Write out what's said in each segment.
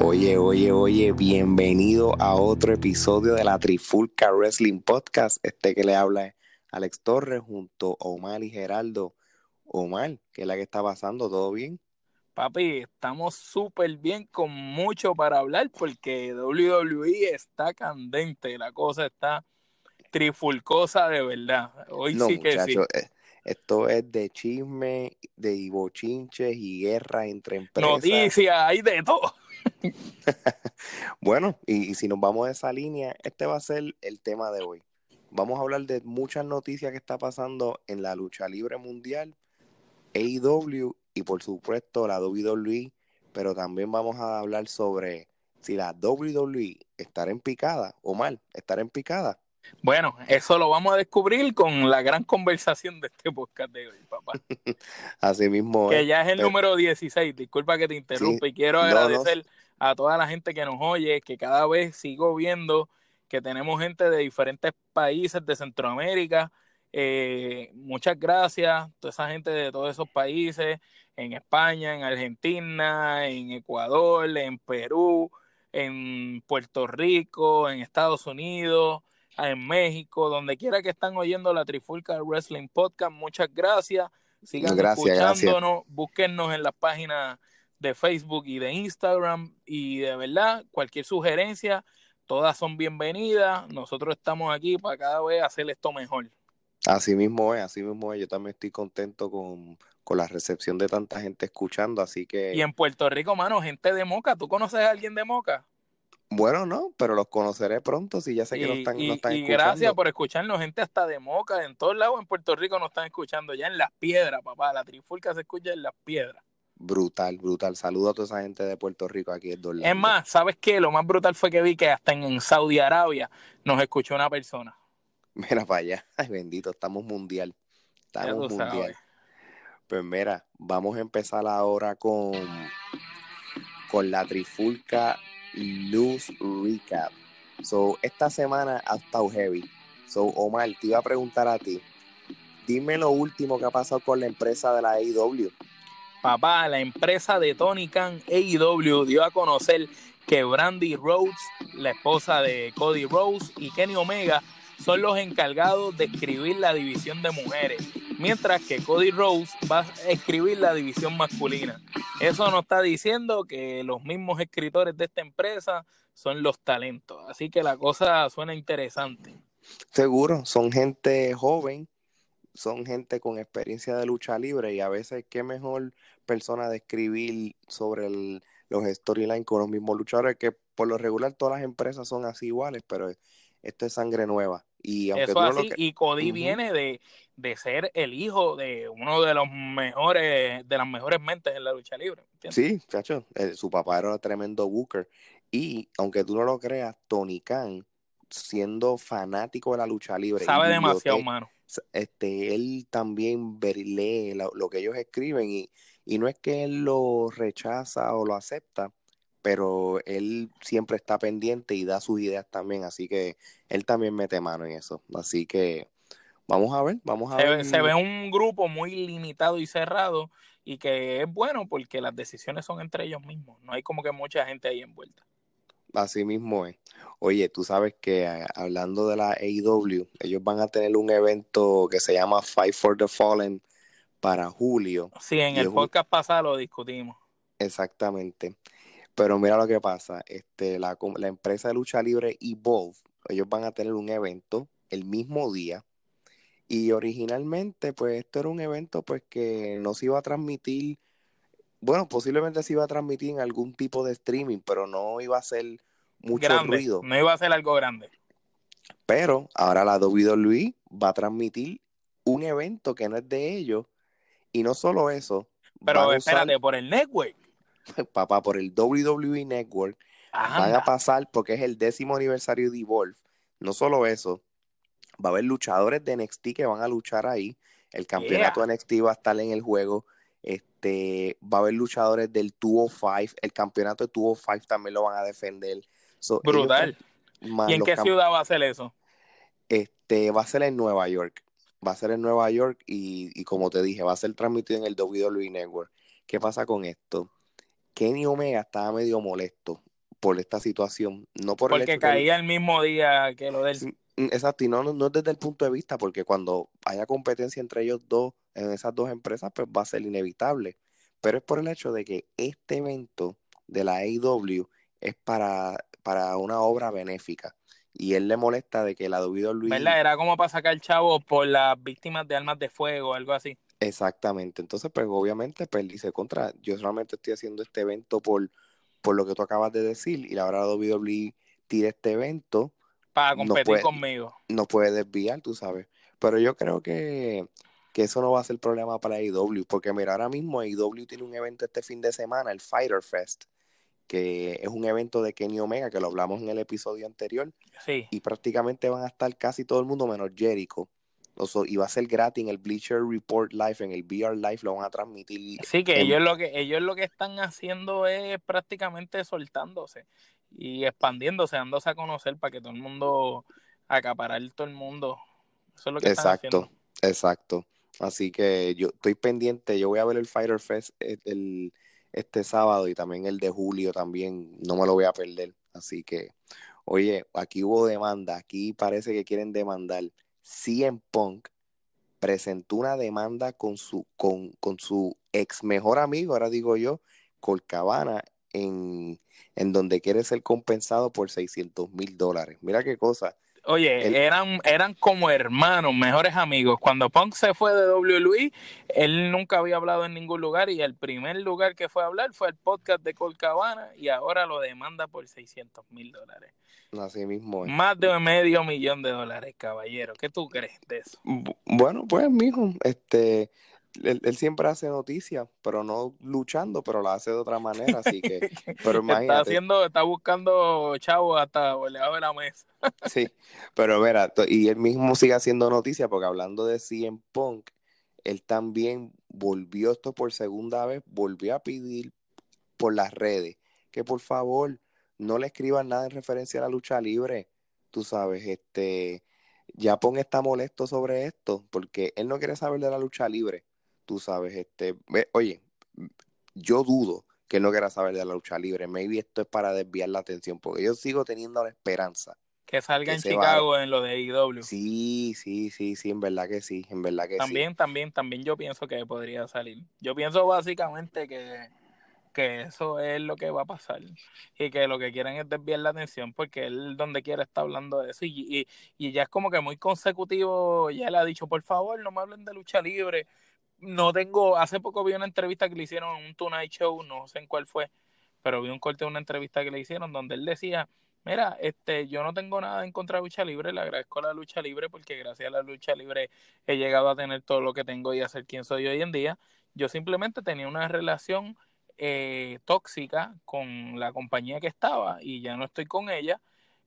Oye, oye, oye, bienvenido a otro episodio de la Trifulca Wrestling Podcast. Este que le habla es Alex Torres junto a Omar y Geraldo. Omar, ¿qué es la que está pasando? ¿Todo bien? Papi, estamos súper bien con mucho para hablar porque WWE está candente, la cosa está trifulcosa de verdad. Hoy no, sí que sí. muchachos, eh, esto es de chisme, de bochinches y guerra entre empresas. Noticias, hay de todo. Bueno, y, si nos vamos a esa línea, este va a ser el tema de hoy. Vamos a hablar de muchas noticias que está pasando en la lucha libre mundial, AEW y por supuesto la WWE, pero también vamos a hablar sobre si la WWE estará en picada o mal, estará en picada. Bueno, eso lo vamos a descubrir con la gran conversación de este podcast de hoy, papá. Así mismo Que es. ya es el Pero- número 16. Disculpa que te interrumpa y quiero no, no. agradecer a toda la gente que nos oye, que cada vez sigo viendo que tenemos gente de diferentes países de Centroamérica. Eh, muchas gracias, toda esa gente de todos esos países, en España, en Argentina, en Ecuador, en Perú, en Puerto Rico, en Estados Unidos, en México, donde quiera que están oyendo la Trifulca Wrestling Podcast, muchas gracias. Sigan Gracias, escuchándonos, búsquennos en las páginas de Facebook y de Instagram y de verdad, cualquier sugerencia, todas son bienvenidas. Nosotros estamos aquí para cada vez hacer esto mejor. Así mismo es, así mismo es. Yo también estoy contento con, con la recepción de tanta gente escuchando, así que... Y en Puerto Rico, mano, gente de Moca, ¿tú conoces a alguien de Moca? Bueno, no, pero los conoceré pronto si ya sé que no Y, están, y- no están y escuchando. gracias por escucharnos, gente hasta de Moca, en todos lados en Puerto Rico nos están escuchando, ya en Las Piedras, papá, la trifulca se escucha en Las Piedras. Brutal, brutal. Saludo a toda esa gente de Puerto Rico aquí en Orlando. Es más, ¿sabes qué? Lo más brutal fue que vi que hasta en, en Saudi Arabia nos escuchó una persona. Mira para allá. Ay, bendito, estamos mundial. Estamos mundial. sabes. Pues mira, vamos a empezar ahora con, con la Trifulca News Recap. So, esta semana ha estado heavy. So, Omar, te iba a preguntar a ti. Dime lo último que ha pasado con la empresa de la AEW. Papá, la empresa de Tony Khan AEW dio a conocer que Brandy Rhodes, la esposa de Cody Rhodes y Kenny Omega son los encargados de escribir la división de mujeres, mientras que Cody Rhodes va a escribir la división masculina. Eso nos está diciendo que los mismos escritores de esta empresa son los talentos, así que la cosa suena interesante. Seguro, son gente joven, son gente con experiencia de lucha libre y a veces qué mejor persona de escribir sobre los storylines con los mismos luchadores que por lo regular todas las empresas son así iguales, pero esto es sangre nueva. Y aunque Eso lo así, y Cody viene de, de ser el hijo de uno de los mejores, de las mejores mentes en la lucha libre. ¿entiendes? Sí, chacho, eh, su papá era tremendo booker. Y aunque tú no lo creas, Tony Khan, siendo fanático de la lucha libre, Sabe demasiado, biblioteca- mano. este, él también lee lo, lo que ellos escriben y, y no es que él lo rechaza o lo acepta, pero él siempre está pendiente y da sus ideas también, así que él también mete mano en eso. Así que vamos a ver, vamos a Se, ver. ve- se ve un grupo muy limitado y cerrado y que es bueno porque las decisiones son entre ellos mismos. No hay como que mucha gente ahí envuelta. Así mismo es. Oye, tú sabes que eh, hablando de la AEW, ellos van a tener un evento que se llama Fight for the Fallen para julio. Sí, en el podcast pasado lo discutimos. Exactamente. Pero mira lo que pasa, este, la, la empresa de lucha libre Evolve, ellos van a tener un evento el mismo día y originalmente pues esto era un evento pues que no se iba a transmitir, bueno, posiblemente se iba a transmitir en algún tipo de streaming, pero no iba a ser mucho grande. ruido. No iba a ser algo grande. Pero ahora la WWE va a transmitir un evento que no es de ellos y no solo eso, Pero usar- espérate, por el network. papá, por el WWE Network van a pasar porque es el décimo aniversario de Evolve. No solo eso, va a haber luchadores de NXT que van a luchar ahí. El campeonato de NXT va a estar en el juego. Este, va a haber luchadores del 205. El campeonato de 205 también lo van a defender. Brutal. ¿Y en qué ciudad va a ser eso? Este, va a ser en Nueva York. Va a ser en Nueva York y, y como te dije, va a ser transmitido en el WWE Network. ¿Qué pasa con esto? Kenny Omega estaba medio molesto por esta situación. No por porque caía el mismo día que lo del. Mm, exacto, y no, no, desde el punto de vista, porque cuando haya competencia entre ellos dos, en esas dos empresas, pues va a ser inevitable. Pero es por el hecho de que este evento de la AEW es para, para una obra benéfica. Y él le molesta de que la WWE... ¿Verdad? Era como para sacar chavo por las víctimas de armas de fuego, algo así. Exactamente. Entonces, pues obviamente, pues dice contra, yo solamente estoy haciendo este evento por, por lo que tú acabas de decir, y ahora WWE tira este evento. Para competir conmigo. No puede desviar, tú sabes. Pero yo creo que, que eso no va a ser problema para AEW, porque mira, ahora mismo AEW tiene un evento este fin de semana, el Fighter Fest, que es un evento de Kenny Omega, que lo hablamos en el episodio anterior. Sí. Y prácticamente van a estar casi todo el mundo menos Jericho y va a ser gratis en el Bleacher Report Live, en el VR Live lo van a transmitir. Sí, que ellos lo que ellos lo que están haciendo es prácticamente soltándose y expandiéndose, dándose a conocer para que todo el mundo acaparar todo el mundo. Eso es lo que exacto, están haciendo. Exacto. Así que yo estoy pendiente, yo voy a ver el Fighter Fest eh, el, este sábado y también el de julio también, no me lo voy a perder. Así que, oye, aquí hubo demanda, aquí parece que quieren demandar CM Punk presentó una demanda con su, con, con su ex mejor amigo, ahora digo yo, Colcabana, en, en donde quiere ser compensado por 600 mil dólares. Mira qué cosa. Oye, eran, eran como hermanos, mejores amigos. Cuando Punk se fue de WWE, él nunca había hablado en ningún lugar y el primer lugar que fue a hablar fue el podcast de Colcabana y ahora lo demanda por 600 mil dólares. Así mismo Más de medio millón de dólares, caballero. ¿Qué tú crees de eso? Bueno, pues, mijo, este, él, siempre hace noticias, pero no luchando, pero la hace de otra manera, así que, pero imagínate. Está haciendo, está buscando chavo hasta oleado de la mesa. sí, pero mira, y él mismo sigue haciendo noticias, porque hablando de CM Punk, él también volvió esto por segunda vez, volvió a pedir por las redes que por favor no le escriban nada en referencia a la lucha libre, tú sabes, este, Japón está molesto sobre esto, porque él no quiere saber de la lucha libre, tú sabes, este, oye, yo dudo que no quiera saber de la lucha libre, maybe esto es para desviar la atención, porque yo sigo teniendo la esperanza. Que salga en Chicago en lo de IW. Sí, sí, sí, sí, en verdad que sí, en verdad que también, sí. También, también, también yo pienso que podría salir. Yo pienso básicamente que que eso es lo que va a pasar y que lo que quieren es desviar la atención porque él donde quiera está hablando de eso y, y, ya es como que muy consecutivo, ya le ha dicho, por favor, no me hablen de lucha libre. No tengo, hace poco vi una entrevista que le hicieron en un Tonight Show, no sé en cuál fue, pero vi un corte de una entrevista que le hicieron donde él decía, mira, este, yo no tengo nada en contra de lucha libre, le agradezco la lucha libre porque gracias a la lucha libre he llegado a tener todo lo que tengo y a ser quien soy hoy en día. Yo simplemente tenía una relación eh, tóxica con la compañía que estaba y ya no estoy con ella.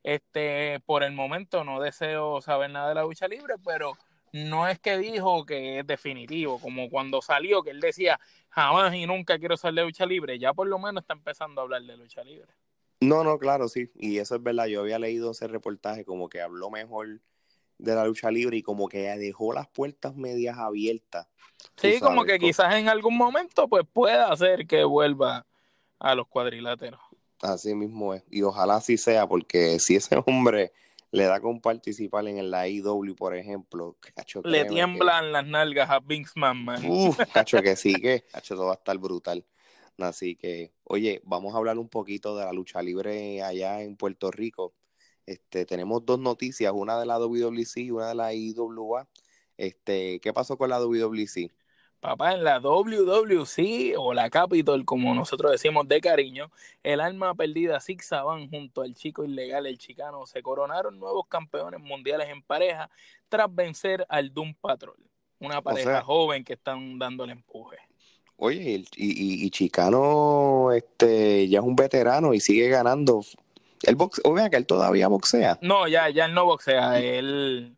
Este, por el momento no deseo saber nada de la lucha libre, pero no es que dijo que es definitivo, como cuando salió que él decía jamás y nunca quiero salir de lucha libre, ya por lo menos está empezando a hablar de lucha libre. No, no, claro, sí, y eso es verdad, yo había leído ese reportaje como que habló mejor de la lucha libre y como que dejó las puertas medias abiertas. Sí, como que quizás en algún momento pues pueda hacer que vuelva a los cuadriláteros. Así mismo es. Y ojalá así sea, porque si ese hombre le da con participar en la IW, por ejemplo, cacho, le tiemblan las nalgas a Vince McMahon. Uf, cacho que sí, que cacho, todo va a estar brutal. Así que, oye, vamos a hablar un poquito de la lucha libre allá en Puerto Rico. Este, tenemos dos noticias, una de la WWC y una de la IWA. Este, ¿Qué pasó con la WWC? Papá, en la WWC o la Capitol, como nosotros decimos de cariño, el alma perdida Six Saban junto al chico ilegal, el chicano, se coronaron nuevos campeones mundiales en pareja tras vencer al Doom Patrol, una pareja joven que están dándole empuje. Oye, y, y, Chicano este, ya es un veterano y sigue ganando. El boxe, o que él todavía boxea. No, ya, ya él no boxea. Él,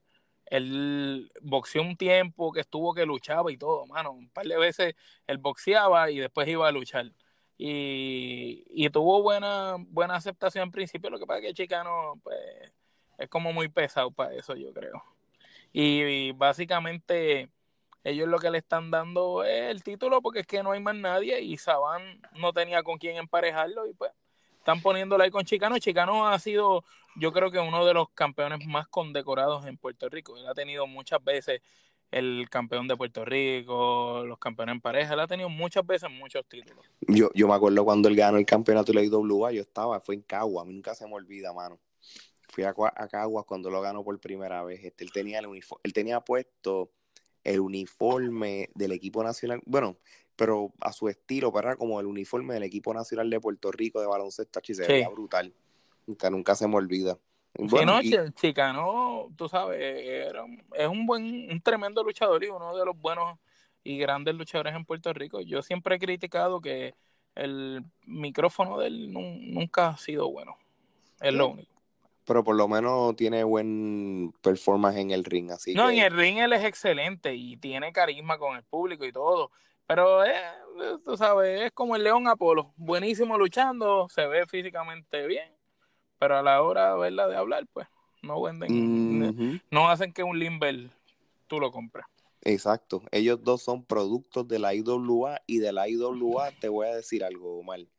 él boxeó un tiempo que estuvo que luchaba y todo, mano. Un par de veces él boxeaba y después iba a luchar. Y, y tuvo buena, buena aceptación en principio. Lo que pasa es que Chicano, pues, es como muy pesado para eso, yo creo. y básicamente ellos lo que le están dando es el título porque es que no hay más nadie y Saban no tenía con quién emparejarlo y pues están poniéndolo ahí con Chicano. Chicano ha sido, yo creo que uno de los campeones más condecorados en Puerto Rico. Él ha tenido muchas veces el campeón de Puerto Rico, los campeones en pareja, él ha tenido muchas veces muchos títulos. Yo, yo me acuerdo cuando él ganó el campeonato de la IWA, yo estaba, fue en Cagua, nunca se me olvida, mano. Fui a, a Caguas cuando lo ganó por primera vez. Este, él tenía el él tenía puesto el uniforme del equipo nacional, bueno, pero a su estilo, ¿verdad? Como el uniforme del equipo nacional de Puerto Rico de baloncesto, se veía brutal. Nunca, nunca se me olvida. Bueno, sí, no, Chicano, tú sabes, es un buen, un tremendo luchador y uno de los buenos y grandes luchadores en Puerto Rico. Yo siempre he criticado que el micrófono de él nunca ha sido bueno. Es lo único pero por lo menos tiene buen performance en el ring. Así no, en el ring él es excelente y tiene carisma con el público y todo. Pero es, tú sabes, es como el León Apolo, buenísimo luchando, se ve físicamente bien, pero a la hora ¿verdad? de hablar, pues no venden, no hacen que un Limber tú lo compres. Exacto, ellos dos son productos de la IWA y de la IWA te voy a decir algo mal.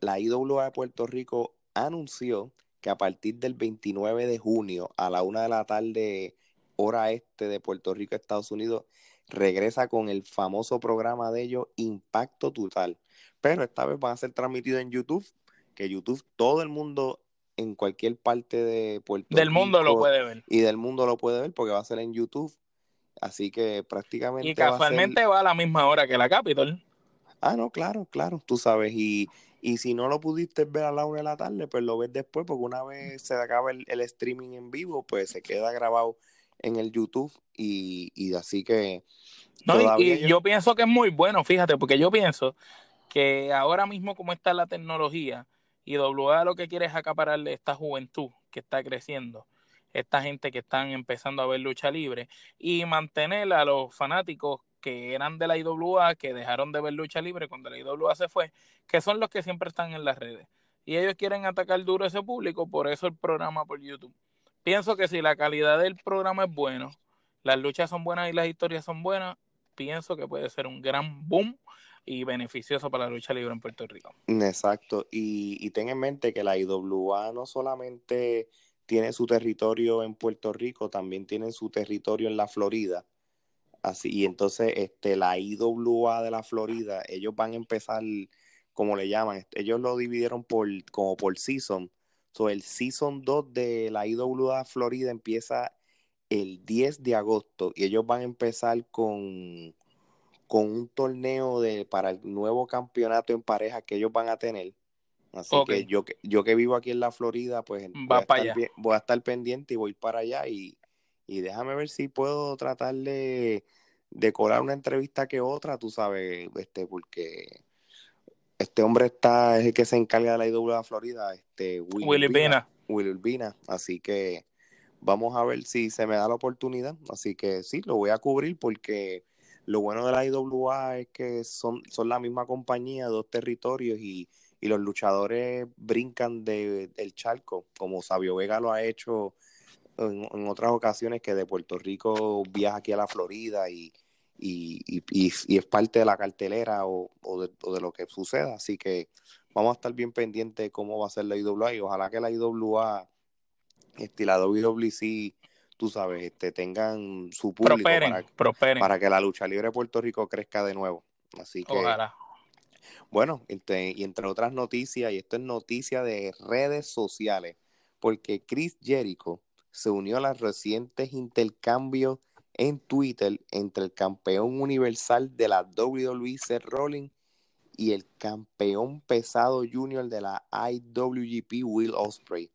La IWA de Puerto Rico anunció que a partir del 29 de junio a la una de la tarde, hora este de Puerto Rico, Estados Unidos, regresa con el famoso programa de ellos, Impacto Total. Pero esta vez va a ser transmitido en YouTube, que YouTube todo el mundo en cualquier parte de Puerto del mundo lo puede ver. Y del mundo lo puede ver porque va a ser en YouTube. Así que prácticamente. Y casualmente va a, la misma hora que la Capitol. Ah, no, claro, claro, tú sabes. Y, y si no lo pudiste ver a la una de la tarde, pues lo ves después, porque una vez se acaba el, streaming en vivo, pues se queda grabado en el YouTube y, y así que... No, y, yo... pienso que es muy bueno, fíjate, porque yo pienso que ahora mismo como está la tecnología y WA lo que quiere es acapararle esta juventud que está creciendo, esta gente que están empezando a ver lucha libre y mantener a los fanáticos que eran de la IWA, que dejaron de ver lucha libre cuando la IWA se fue, que son los que siempre están en las redes. Y ellos quieren atacar duro a ese público, por eso el programa por YouTube. Pienso que si la calidad del programa es bueno, las luchas son buenas y las historias son buenas, pienso que puede ser un gran boom y beneficioso para la lucha libre en Puerto Rico. Exacto, y, y ten en mente que la IWA no solamente tiene su territorio en Puerto Rico, también tiene su territorio en la Florida. Así, y entonces este, la IWA de la Florida, ellos van a empezar, como le llaman, ellos lo dividieron por, como por season. So, el season 2 de la IWA Florida empieza el 10 de agosto y ellos van a empezar con, con un torneo de, para el nuevo campeonato en pareja que ellos van a tener. Así que yo, yo que vivo aquí en la Florida, pues voy, a voy a estar pendiente y voy para allá y y déjame ver si puedo tratar de, colar una entrevista que otra, tú sabes, este, porque este hombre está, es el que se encarga de la IWA Florida, este, Willy Urbina. Willy Urbina, así que vamos a ver si se me da la oportunidad, así que sí, lo voy a cubrir porque lo bueno de la IWA es que son, son la misma compañía, dos territorios y, y los luchadores brincan de, del charco, como Sabio Vega lo ha hecho en, otras ocasiones que de Puerto Rico viaja aquí a la Florida y, y, y, es parte de la cartelera o, o, de, lo que suceda. Así que vamos a estar bien pendientes de cómo va a ser la IWA y ojalá que la IWA este, y la WWC, tú sabes, este, tengan su público para, para que la lucha libre de Puerto Rico crezca de nuevo. Así que, bueno, este, y entre otras noticias, y esto es noticia de redes sociales, porque Chris Jericho se unió a los recientes intercambios en Twitter entre el campeón universal de la WWE, Seth Rollins, y el campeón pesado junior de la IWGP, Will Ospreay.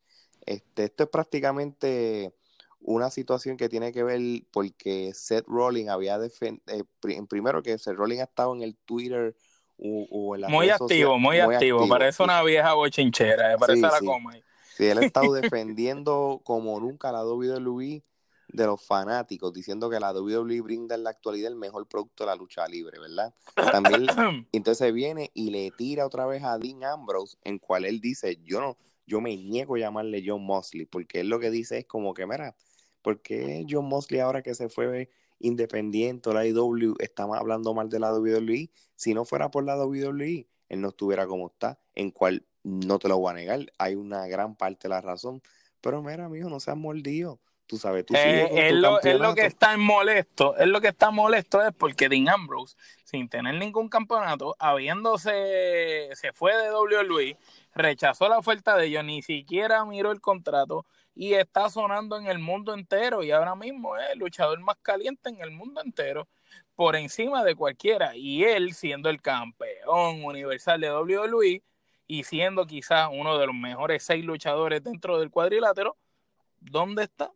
Este, esto es prácticamente una situación que tiene que ver porque Seth Rollins había defendido, eh, primero que Seth Rollins ha estado en el Twitter o, en las muy activo, muy, activo. Parece sí. una vieja bochinchera, parece Sí, la sí. coma. Sí, él ha estado defendiendo como nunca la WWE de los fanáticos, diciendo que la WWE brinda en la actualidad el mejor producto de la lucha libre, ¿verdad? También entonces viene y le tira otra vez a Dean Ambrose, en cual él dice, yo no, yo me niego a llamarle John Mosley, porque él lo que dice es como que, mira, ¿por qué John Mosley ahora que se fue independiente, la IW, está hablando mal de la WWE? Si no fuera por la WWE, él no estuviera como está, en cual no te lo voy a negar, hay una gran parte de la razón, pero mira, amigo, no seas mordido. Tú sabes, tú Eh, es, lo, es lo que está molesto, es lo que está molesto es porque Dean Ambrose, sin tener ningún campeonato, habiéndose, se fue de WWE, rechazó la oferta de ellos, ni siquiera miró el contrato y está sonando en el mundo entero y ahora mismo es el luchador más caliente en el mundo entero por encima de cualquiera y él siendo el campeón universal de WWE y siendo quizás uno de los mejores seis luchadores dentro del cuadrilátero, ¿dónde está?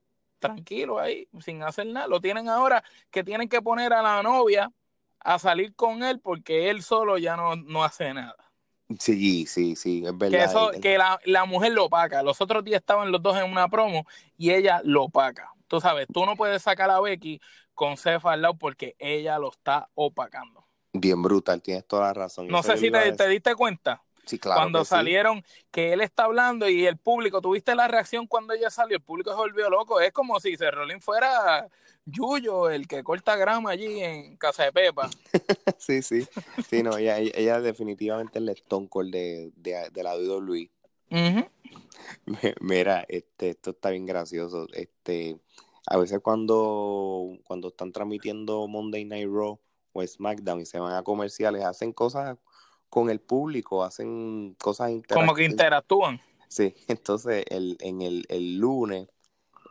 Tranquilo ahí, sin hacer nada. Lo tienen ahora que tienen que poner a la novia a salir con él porque él solo ya no, no hace nada. Sí, sí, sí, es verdad. Que, eso, que la, la mujer lo paga. Los otros días estaban los dos en una promo y ella lo paga. Tú sabes, tú no puedes sacar a Becky con Cefa al lado porque ella lo está opacando. Bien brutal, tienes toda la razón. No sé si te, te diste cuenta. Sí, claro cuando que sí. salieron, que él está hablando y el público, tuviste la reacción cuando ella salió, el público se volvió loco. Es como si Cerrolín fuera Yuyo, el que corta grama allí en Casa de Pepa. sí, sí. Sí, no, ella, definitivamente es el Stone Cold de, de, de la WWE. Ujú. Mira, este, esto está bien gracioso. Este, a veces cuando, cuando están transmitiendo Monday Night Raw o SmackDown y se van a comerciales, hacen cosas con el público, hacen cosas Como que interactivas. interactúan. Sí, entonces el, en el, el lunes,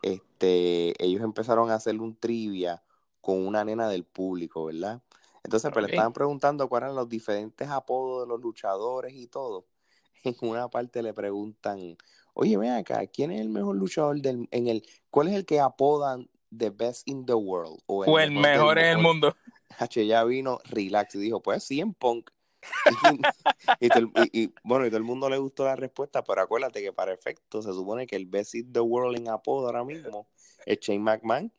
este, ellos empezaron a hacer un trivia con una nena del público, ¿verdad? Entonces, pues Ok. le estaban preguntando cuáles eran los diferentes apodos de los luchadores y todo. En una parte le preguntan, oye, ven acá, ¿quién es el mejor luchador del, en el, cuál es el que apodan the best in the world? O O el mejor en el mundo. H ya vino relax y dijo, pues sí, en punk. Y, bueno, y todo el mundo le gustó la respuesta, pero acuérdate que para efecto se supone que el best in the world en apodo ahora mismo es Shane McMahon.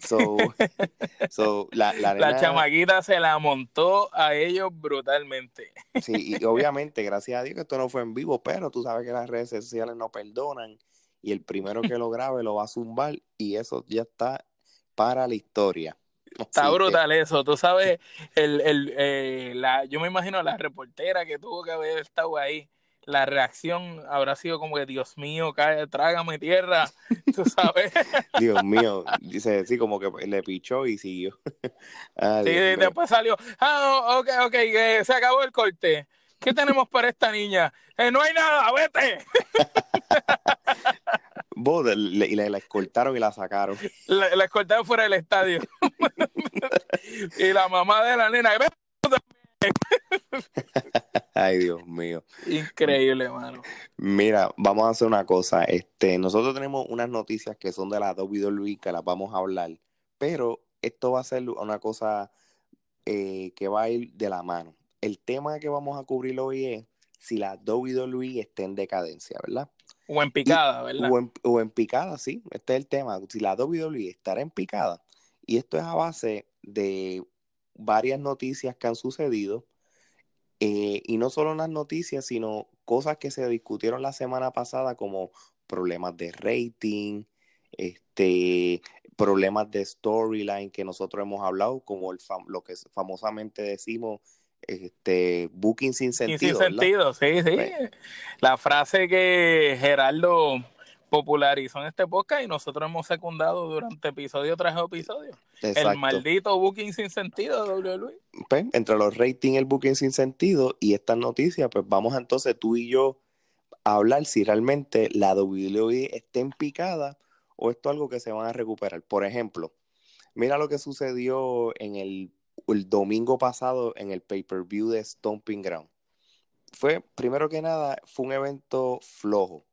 So, so la, la, La chamaquita se la montó a ellos brutalmente. sí, y obviamente, gracias a Dios que esto no fue en vivo, pero tú sabes que las redes sociales no perdonan y el primero que lo grabe lo va a zumbar y eso ya está para la historia. Está que- brutal eso. Tú sabes, el, el, eh, la, yo me imagino la reportera que tuvo que haber estado ahí. La reacción habrá sido como que, Dios mío, cae, trágame tierra. Tú sabes. Dios mío, dice, sí, como que le pichó y siguió. Ah, Sí, Dios mío. después salió. Ah, ok, ok, eh, se acabó el corte. ¿Qué tenemos para esta niña? Eh, no hay nada, vete. Vos, le- y la, la escoltaron y la sacaron. La, la escoltaron fuera del estadio. Y la mamá de la nena. Ay, Dios mío. Increíble, mano. Mira, vamos a hacer una cosa. Este, nosotros tenemos unas noticias que son de la WWE que las vamos a hablar, pero esto va a ser una cosa eh, que va a ir de la mano. El tema que vamos a cubrir hoy es si la WWE está en decadencia, ¿verdad? O en picada, ¿verdad? O en, o en picada, sí. Este es el tema. Si la WWE estará en picada. Y esto es a base de varias noticias que han sucedido. eh, y no solo las noticias, sino cosas que se discutieron la semana pasada, como problemas de rating, este, problemas de storyline que nosotros hemos hablado, como el fam- lo que famosamente decimos, este, booking sin sentido. sin ¿verdad? sentido, sí, sí. Pues- La frase que Gerardo popularizó en este podcast y nosotros hemos secundado durante episodio tras episodio. Exacto. El maldito booking sin sentido de WWE. pues, entre los ratings, el booking sin sentido y estas noticias, pues vamos entonces tú y yo a hablar si realmente la WWE está en picada o esto es algo que se van a recuperar. Por ejemplo, mira lo que sucedió en el, el domingo pasado en el pay-per-view de Stomping Ground. Fue, primero que nada, fue un evento flojo.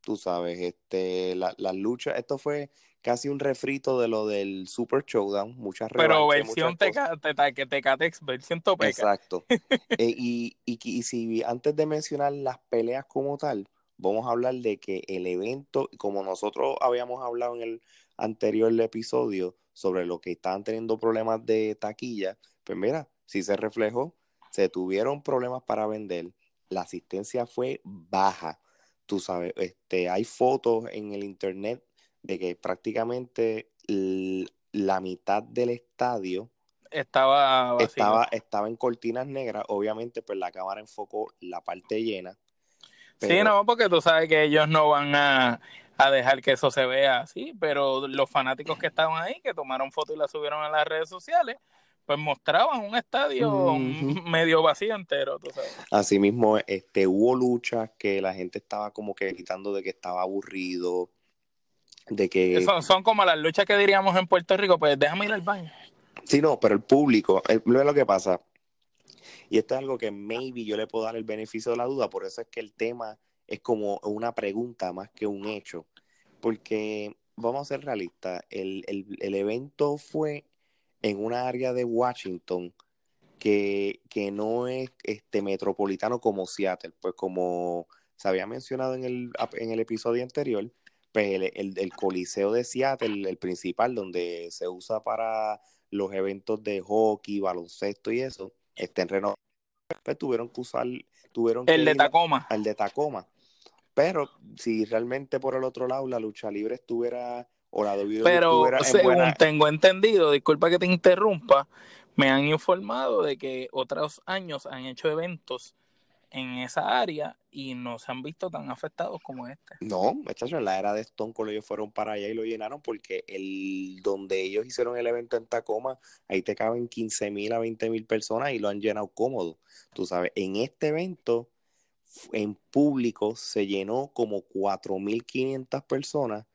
Tú sabes, este, la, la lucha, esto fue casi un refrito de lo del Super Showdown, muchas Pero versión Tecatex, versión Topeca. Exacto. Eh, y, y, y, si antes de mencionar las peleas como tal, vamos a hablar de que el evento, como nosotros habíamos hablado en el anterior episodio sobre lo que estaban teniendo problemas de taquilla, pues mira, si se reflejó, se tuvieron problemas para vender, la asistencia fue baja. Tú sabes, este, hay fotos en el internet de que prácticamente la mitad del estadio estaba, estaba, estaba en cortinas negras. Obviamente, pues la cámara enfocó la parte llena. Sí, no, porque tú sabes que ellos no van a, dejar que eso se vea así, pero los fanáticos que estaban ahí, que tomaron fotos y la subieron a las redes sociales, pues mostraban un estadio medio vacío entero, tú sabes. Así mismo, este, hubo luchas que la gente estaba como que gritando de que estaba aburrido, de que... Son, son como las luchas que diríamos en Puerto Rico, pues déjame ir al baño. Sí, no, pero el público, es lo que pasa, y esto es algo que maybe yo le puedo dar el beneficio de la duda, por eso es que el tema es como una pregunta más que un hecho, porque vamos a ser realistas, el, el, evento fue en una área de Washington que, que no es este metropolitano como Seattle, pues como se había mencionado en el, en el episodio anterior, pues el, Coliseo de Seattle, el principal, donde se usa para los eventos de hockey, baloncesto y eso, este en renovado. Pues tuvieron que usar, tuvieron el de Tacoma. El de Tacoma. Pero si realmente por el otro lado la lucha libre estuviera o la Pero según tengo entendido, disculpa que te interrumpa, me han informado de que otros años han hecho eventos en esa área y no se han visto tan afectados como este. No, muchachos, en la era de Stone Cold ellos fueron para allá y lo llenaron porque el donde ellos hicieron el evento en Tacoma, ahí te caben 15 mil a 20 mil personas y lo han llenado cómodo. Tú sabes, en este evento, en público, se llenó como 4.500 personas,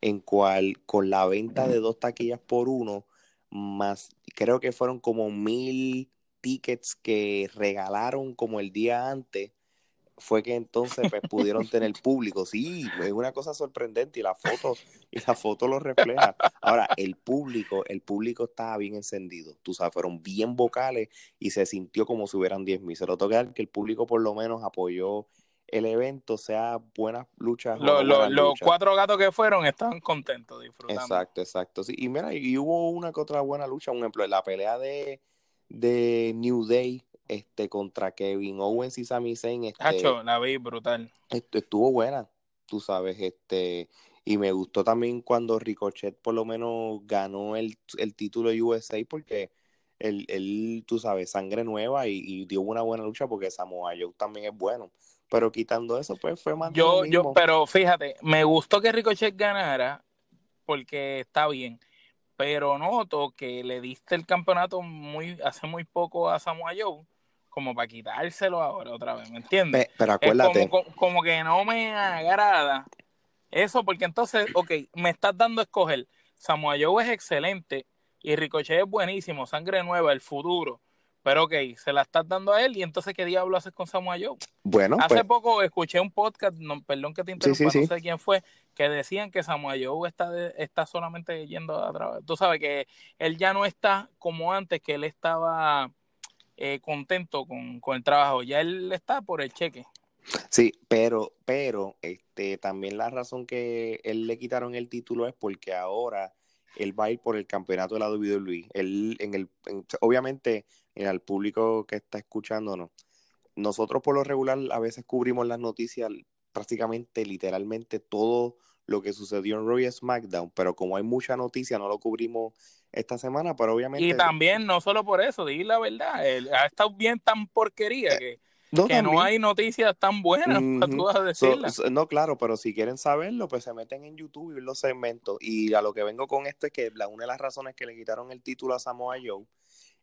en cual con la venta de dos taquillas por uno, más creo que fueron como mil tickets que regalaron como el día antes, fue que entonces pues, pudieron tener público. Sí, es una cosa sorprendente y la foto, y la foto lo refleja. Ahora, el público, el público estaba bien encendido. Tú sabes, fueron bien vocales y se sintió como si hubieran 10 mil. Se lo toca que el público por lo menos apoyó el evento, sea buenas luchas. los cuatro gatos que fueron estaban contentos, disfrutando. Exacto, exacto. Sí, y mira, y hubo una que otra buena lucha. Un ejemplo, la pelea de de New Day este contra Kevin Owens y Sami Zayn este, la vi brutal estuvo buena tú sabes este y me gustó también cuando Ricochet por lo menos ganó el, el título de USA porque él, él, tú sabes, sangre nueva y, dio una buena lucha porque Samoa Joe también es bueno. Pero quitando eso, pues fue más. Yo, yo, pero fíjate, me gustó que Ricochet ganara porque está bien pero noto que le diste el campeonato muy hace muy poco a Samoa Joe como para quitárselo ahora otra vez, ¿me entiendes? Pero acuérdate. como, que no me agrada eso, porque entonces, ok, me estás dando a escoger. Samoa Joe es excelente y Ricochet es buenísimo, sangre nueva, el futuro. Pero ok, se la estás dando a él y entonces ¿qué diablo haces con Samoa Joe? Bueno, hace pues poco escuché un podcast, no, perdón que te interrumpa, no sé quién fue, que decían que Samoa Joe está, está solamente yendo a través. Tú sabes que él ya no está como antes, que él estaba eh, contento con, con el trabajo, ya él está por el cheque. Sí, pero, pero, este, también la razón que él le quitaron el título es porque ahora él va a ir por el campeonato de la WWE. Él, en el, obviamente, al público que está escuchándonos, nosotros por lo regular a veces cubrimos las noticias prácticamente, literalmente todo lo que sucedió en Royal SmackDown, pero como hay mucha noticia, no lo cubrimos esta semana, pero obviamente... Y también, no solo por eso, di la verdad, ha estado bien tan porquería eh, que... No, que no hay noticias tan buenas para tú decirlas. no, claro, pero si quieren saberlo, pues se meten en YouTube y ven los segmentos. Y a lo que vengo con esto es que la, una de las razones que le quitaron el título a Samoa Joe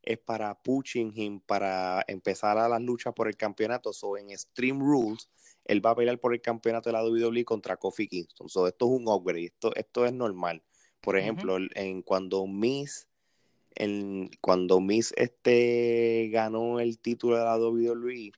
es para pushing him, para empezar a las luchas por el campeonato. So, en Stream Rules, él va a pelear por el campeonato de la WWE contra Kofi Kingston. So, esto es un upgrade, esto, esto es normal. Por ejemplo, en cuando Miss, en, cuando Miss este ganó el título de la WWE,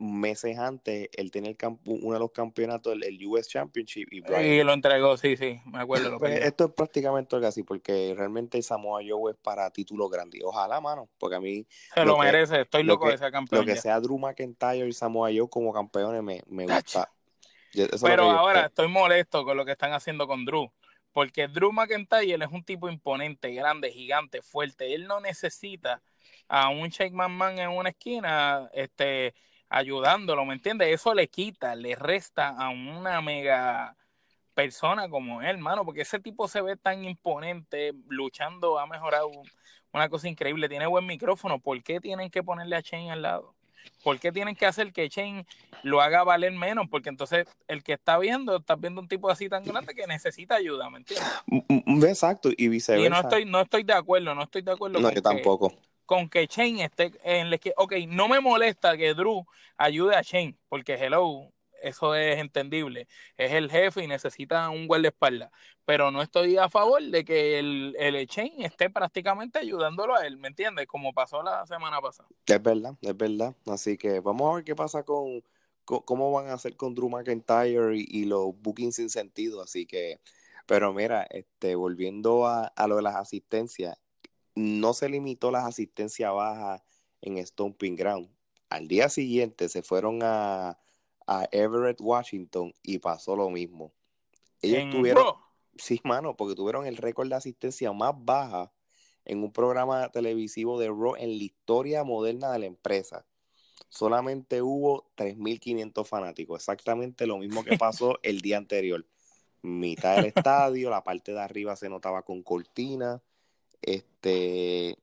meses antes él tenía el uno de los campeonatos, el, US Championship. Y, y, lo entregó, sí, sí, me acuerdo. Pues, esto es prácticamente algo así, porque realmente Samoa Joe es para títulos grandes. Ojalá, mano, porque a mí... Se lo, merece, estoy loco de ser campeón. Lo que sea Drew McIntyre y Samoa Joe como campeones me, me gusta. Pero ahora estoy molesto con lo que están haciendo con Drew. Porque Drew McIntyre es un tipo imponente, grande, gigante, fuerte. Él no necesita a un Shake Man en una esquina este, ayudándolo, ¿me entiendes? Eso le quita, le resta a una mega persona como él, hermano, porque ese tipo se ve tan imponente, luchando, ha mejorado una cosa increíble, tiene buen micrófono. ¿Por qué tienen que ponerle a Shane al lado? ¿Por qué tienen que hacer que Shane lo haga valer menos? Porque entonces el que está viendo, está viendo un tipo así tan grande que necesita ayuda, ¿me entiendes? Mm, mm, exacto, y viceversa. Y no estoy, no estoy de acuerdo, no estoy de acuerdo. No, yo tampoco. Con que Shane esté en el que, ok, no me molesta que Drew ayude a Shane, porque hello, eso es entendible. Es el jefe y necesita un guardaespaldas. Pero no estoy a favor de que el, el Chain esté prácticamente ayudándolo a él, ¿me entiendes? Como pasó la semana pasada. Es verdad, es verdad. Así que vamos a ver qué pasa con, cómo van a hacer con Drew McIntyre y, los bookings sin sentido. Así que, pero mira, este, volviendo a, a lo de las asistencias, no se limitó las asistencias bajas en Stomping Ground. Al día siguiente se fueron a, a Everett, Washington, y pasó lo mismo. Ellos tuvieron, sí, mano, porque tuvieron el récord de asistencia más baja en un programa televisivo de Raw en la historia moderna de la empresa. Solamente hubo 3.500 fanáticos, exactamente lo mismo que pasó el día anterior. Mitad del estadio, la parte de arriba se notaba con cortina. Este,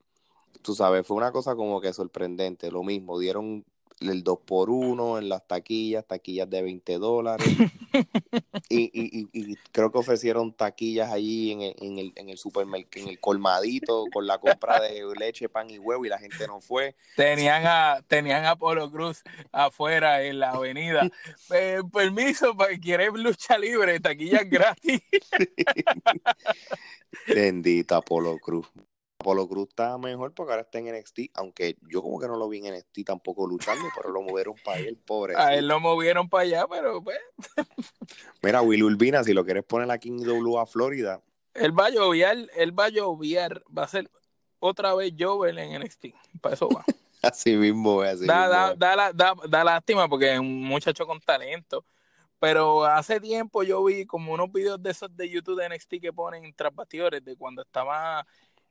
tú sabes, fue una cosa como que sorprendente. Lo mismo, dieron el 2 por 1 en las taquillas, taquillas de 20 dólares. y, y, y, creo que ofrecieron taquillas allí en el, en el, en el supermercado, en el colmadito, con la compra de leche, pan y huevo, y la gente no fue. Tenían a, tenían a Polo Cruz afuera en la avenida. Eh, permiso, para que quiere lucha libre, taquillas gratis. Bendita Polo Cruz. Apolo Cruz está mejor porque ahora está en NXT, aunque yo como que no lo vi en NXT tampoco luchando, pero lo movieron para él, pobre. A él lo movieron para allá, pero pues. Mira, Will Urbina, si lo quieres poner aquí en W a Florida. Él va a lloviar, él va a lloviar, va a ser otra vez Jovel en NXT, para eso va. así mismo, así da, Da, da, da, lástima porque es un muchacho con talento. Pero hace tiempo yo vi como unos videos de esos de YouTube de NXT que ponen tras de cuando estaba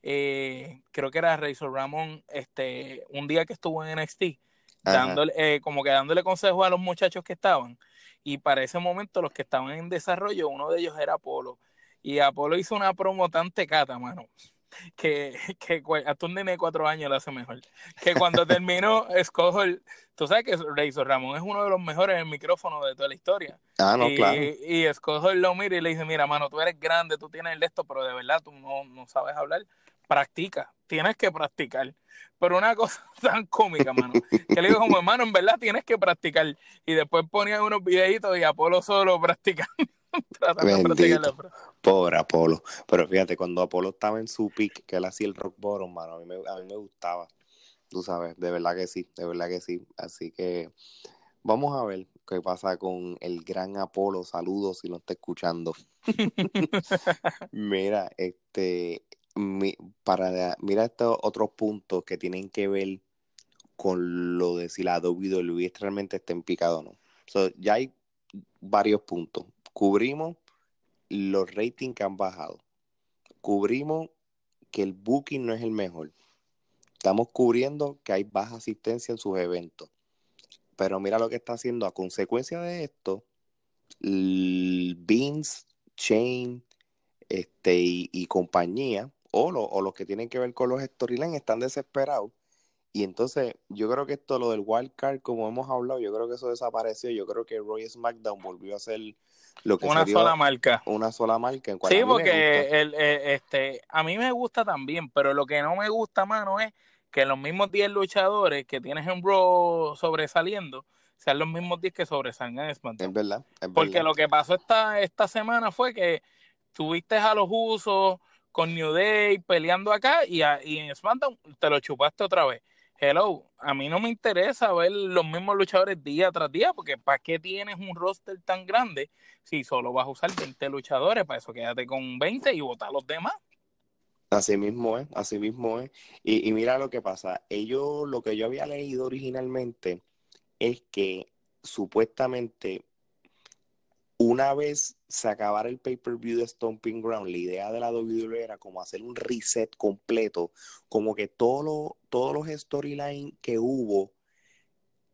eh, creo que era Razor Ramón, este, un día que estuvo en NXT, dándole, eh, como que dándole consejos a los muchachos que estaban. Y para ese momento, los que estaban en desarrollo, uno de ellos era Apolo. Y Apolo hizo una promo tan tecata, mano, que, que hasta un nene de cuatro años lo hace mejor. Que cuando terminó, Scott tú sabes que Razor Ramón es uno de los mejores en el micrófono de toda la historia. Ah, no, y, claro. Y Scott lo mira y le dice, mira, mano, tú eres grande, tú tienes el esto, pero de verdad tú no, no sabes hablar practica, tienes que practicar. Pero una cosa tan cómica, mano, que le digo como hermano, en verdad tienes que practicar. Y después ponían unos videitos y Apolo solo practicando. Pobre Apolo. Pero fíjate, cuando Apolo estaba en su pick, que él hacía el rock bottom, mano, a mí, me, a mí me gustaba. Tú sabes, de verdad que sí, de verdad que sí. Así que vamos a ver qué pasa con el gran Apolo. Saludos si no está escuchando. Mira, este, para mira estos otros puntos que tienen que ver con lo de si la WWE realmente está en picado o no. ya hay varios puntos. Cubrimos los ratings que han bajado. Cubrimos que el booking no es el mejor. Estamos cubriendo que hay baja asistencia en sus eventos. Pero mira lo que está haciendo a consecuencia de esto. Vince, Chain este, y compañía o, los que tienen que ver con los storylines están desesperados. Y entonces, yo creo que esto, lo del wild card, como hemos hablado, yo creo que eso desapareció. Yo creo que Roy SmackDown volvió a ser lo que una sola marca. Una sola marca. En sí, porque el, este, a mí me gusta también, pero lo que no me gusta, mano, es que los mismos 10 luchadores que tienes en Raw sobresaliendo sean los mismos 10 que sobresalgan en SmackDown. Es verdad. porque lo que pasó esta, esta semana fue que tuviste a los usos con New Day peleando acá y, y en SmackDown te lo chupaste otra vez. Hello, a mí no me interesa ver los mismos luchadores día tras día, porque ¿para qué tienes un roster tan grande si solo vas a usar 20 luchadores? Para eso quédate con 20 y vota a los demás. Así mismo es, así mismo es. Y, y mira lo que pasa, ellos, lo que yo había leído originalmente es que supuestamente una vez se acabara el pay-per-view de Stomping Ground, la idea de la WWE era como hacer un reset completo, como que todos los storylines que hubo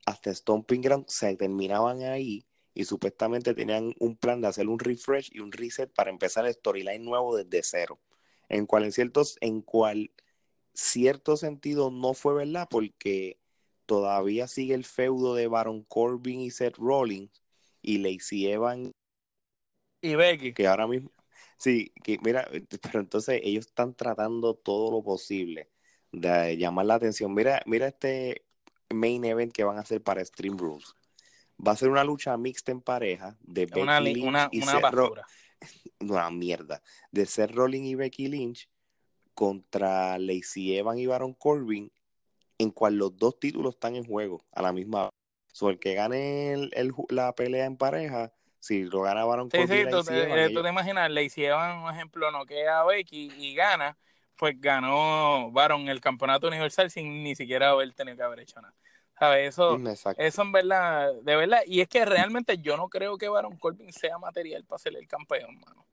hasta Stomping Ground se terminaban ahí y supuestamente tenían un plan de hacer un refresh y un reset para empezar el storyline nuevo desde cero. En cual en ciertos, en cual cierto sentido no fue verdad porque todavía sigue el feudo de Baron Corbin y Seth Rollins y Lacey Evans y Becky. Que ahora mismo, sí, que mira, pero entonces ellos están tratando todo lo posible de llamar la atención. Mira, mira este main event que van a hacer para Stream Rules. Va a ser una lucha mixta en pareja de Becky una, Lynch una, y una basura. una mierda. De Seth Rollins y Becky Lynch contra Lacey Evans y Baron Corbin, en cual los dos títulos están en juego a la misma. So, el que gane el- el la pelea en pareja, si lo gana Baron Sí, Corbin sí, tú, te- eh, tú te imaginas, le hicieron, un ejemplo, no queda a Becky y gana, pues ganó Baron el campeonato universal sin ni siquiera haber tenido que haber hecho nada. ¿Sabes? Eso, exacto. eso en verdad, de verdad, y es que realmente yo no creo que Baron Corbin sea material para ser el campeón, mano.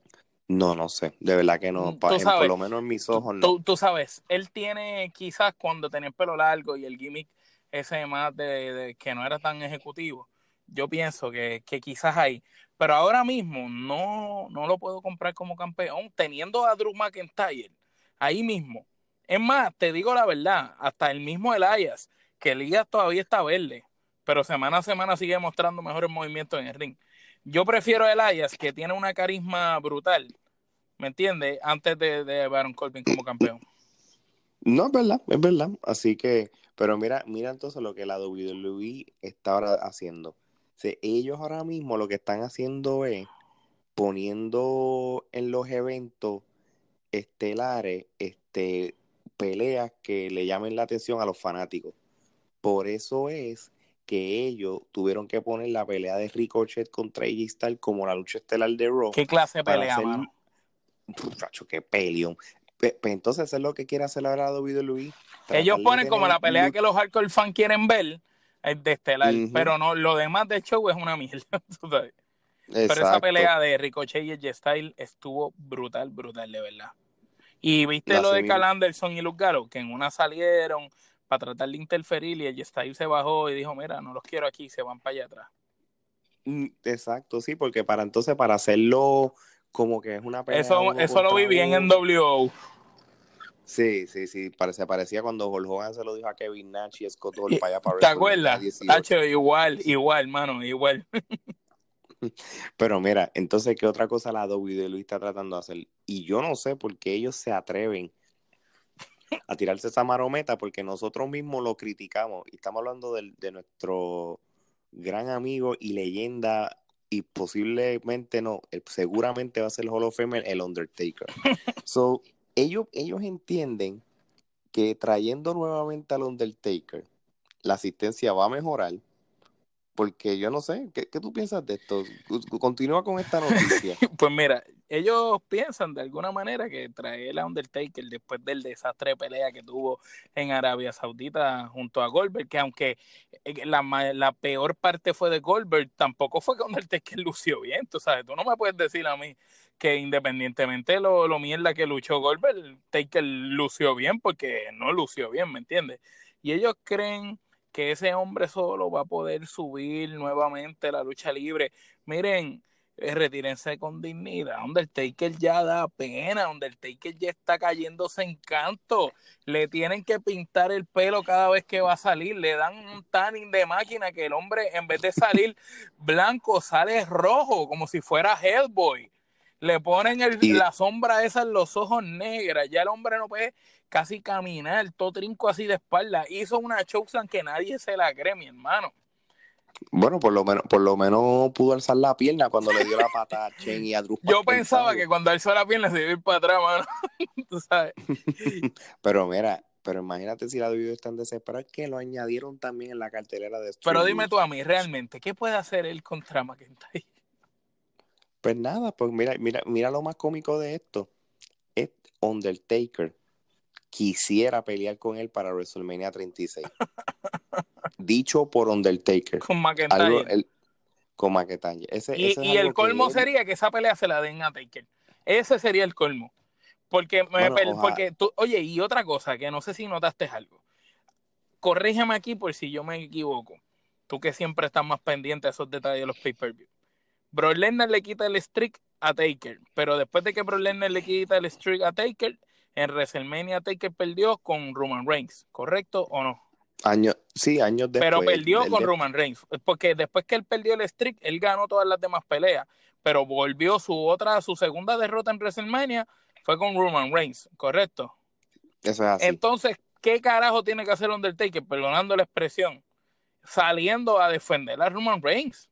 No, no sé, de verdad que no, Mm, sabes, por lo menos en mis ojos no. Tú, tú sabes, él tiene quizás cuando tenía el pelo largo y el gimmick ese más de, que no era tan ejecutivo, yo pienso que, que quizás ahí, pero ahora mismo no, no lo puedo comprar como campeón teniendo a Drew McIntyre ahí mismo. Es más, te digo la verdad, hasta el mismo Elias, que Elias todavía está verde, pero semana a semana sigue mostrando mejores movimientos en el ring. Yo prefiero a Elias, que tiene una carisma brutal, ¿me entiendes? Antes de, de Baron Corbin como campeón. No, es verdad, es verdad. Así que, pero mira, mira entonces lo que la WWE está ahora haciendo. O sea, ellos ahora mismo lo que están haciendo es poniendo en los eventos estelares este, peleas que le llamen la atención a los fanáticos. Por eso es que ellos tuvieron que poner la pelea de Ricochet contra AJ Styles como la lucha estelar de Raw. ¿Qué clase de pelea, hacer- qué peleón. Pe- entonces, eso es lo que quiere hacer ahora WWE. Ellos de ponen como la pelea que los hardcore fans quieren ver, el de Estelar, pero no, lo demás del show es una mierda, tú sabes. Pero esa pelea de Ricochet y el Style estuvo brutal, brutal, de verdad. Y viste lo de mismo. Cal Anderson y Luke Gallows, que en una salieron para tratar de interferir y el Style se bajó y dijo, mira, no los quiero aquí, se van para allá atrás. Mm, Exacto, sí, porque para entonces, para hacerlo como que es una pelea. Eso, eso lo vi bien en. WO. Sí, sí, sí, parece, parecía cuando Hulk Hogan se lo dijo a Kevin Nash y Scott Hall para allá para ¿Te acuerdas? 18. Hacho, igual, igual, mano, igual. Pero mira, entonces, ¿qué otra cosa la WWE está tratando de hacer? Y yo no sé por qué ellos se atreven a tirarse esa marometa, porque nosotros mismos lo criticamos. Y estamos hablando del- de, nuestro gran amigo y leyenda, y posiblemente no, el- seguramente va a ser el Hall of Famer, el Undertaker. So, ellos, ellos entienden que trayendo nuevamente al Undertaker, la asistencia va a mejorar. Porque yo no sé, ¿qué, qué tú piensas de esto? Continúa con esta noticia. Pues mira, ellos piensan de alguna manera que traer a Undertaker después del desastre de pelea que tuvo en Arabia Saudita junto a Goldberg, que aunque eh, la, peor parte fue de Goldberg, tampoco fue que Undertaker lució bien, tú sabes, tú no me puedes decir a mí que independientemente lo, lo mierda que luchó Goldberg, Taker lució bien porque no lució bien, ¿me entiendes? Y ellos creen que ese hombre solo va a poder subir nuevamente la lucha libre. Miren, retírense con dignidad. Undertaker ya da pena. Undertaker ya está cayéndose en canto. Le tienen que pintar el pelo cada vez que va a salir. Le dan un tanning de máquina que el hombre, en vez de salir blanco, sale rojo, como si fuera Hellboy. Le ponen el- Y- la sombra esa en los ojos negras. Ya el hombre no puede casi caminar, todo trinco así de espalda. Hizo una chokeslam que nadie se la cree, mi hermano. Bueno, por lo menos, por lo menos pudo alzar la pierna cuando le dio la pata a Chen y a Drew Yo pensaba que cuando alzó la pierna se iba a ir para atrás, mano. Tú sabes. Pero mira, Pero imagínate si la está en desesperada, que lo añadieron también en la cartelera de Pero dime tú a mí, realmente, ¿qué puede hacer él contra McIntyre? Pues nada, pues mira, mira, mira lo más cómico de esto. Es Undertaker quisiera pelear con él para WrestleMania 36. Dicho por Undertaker. Con McIntyre. con McIntyre. y, el colmo sería que esa pelea se la den a Taker. Ese sería el colmo. Porque, porque tú, oye, y otra cosa, que no sé si notaste algo. Corrígeme aquí por si yo me equivoco. Tú que siempre estás más pendiente de esos detalles de los pay-per-view. Brock Lesnar le quita el streak a Taker, pero después de que Brock Lesnar le quita el streak a Taker, en WrestleMania Taker perdió con Roman Reigns, ¿correcto o no? Años, sí, años después. Pero perdió con Roman Reigns, porque después que él perdió el streak, él ganó todas las demás peleas, pero volvió su otra, su segunda derrota en WrestleMania fue con Roman Reigns, ¿correcto? Eso es así. Entonces, ¿qué carajo tiene que hacer Undertaker, perdonando la expresión, saliendo a defender a Roman Reigns?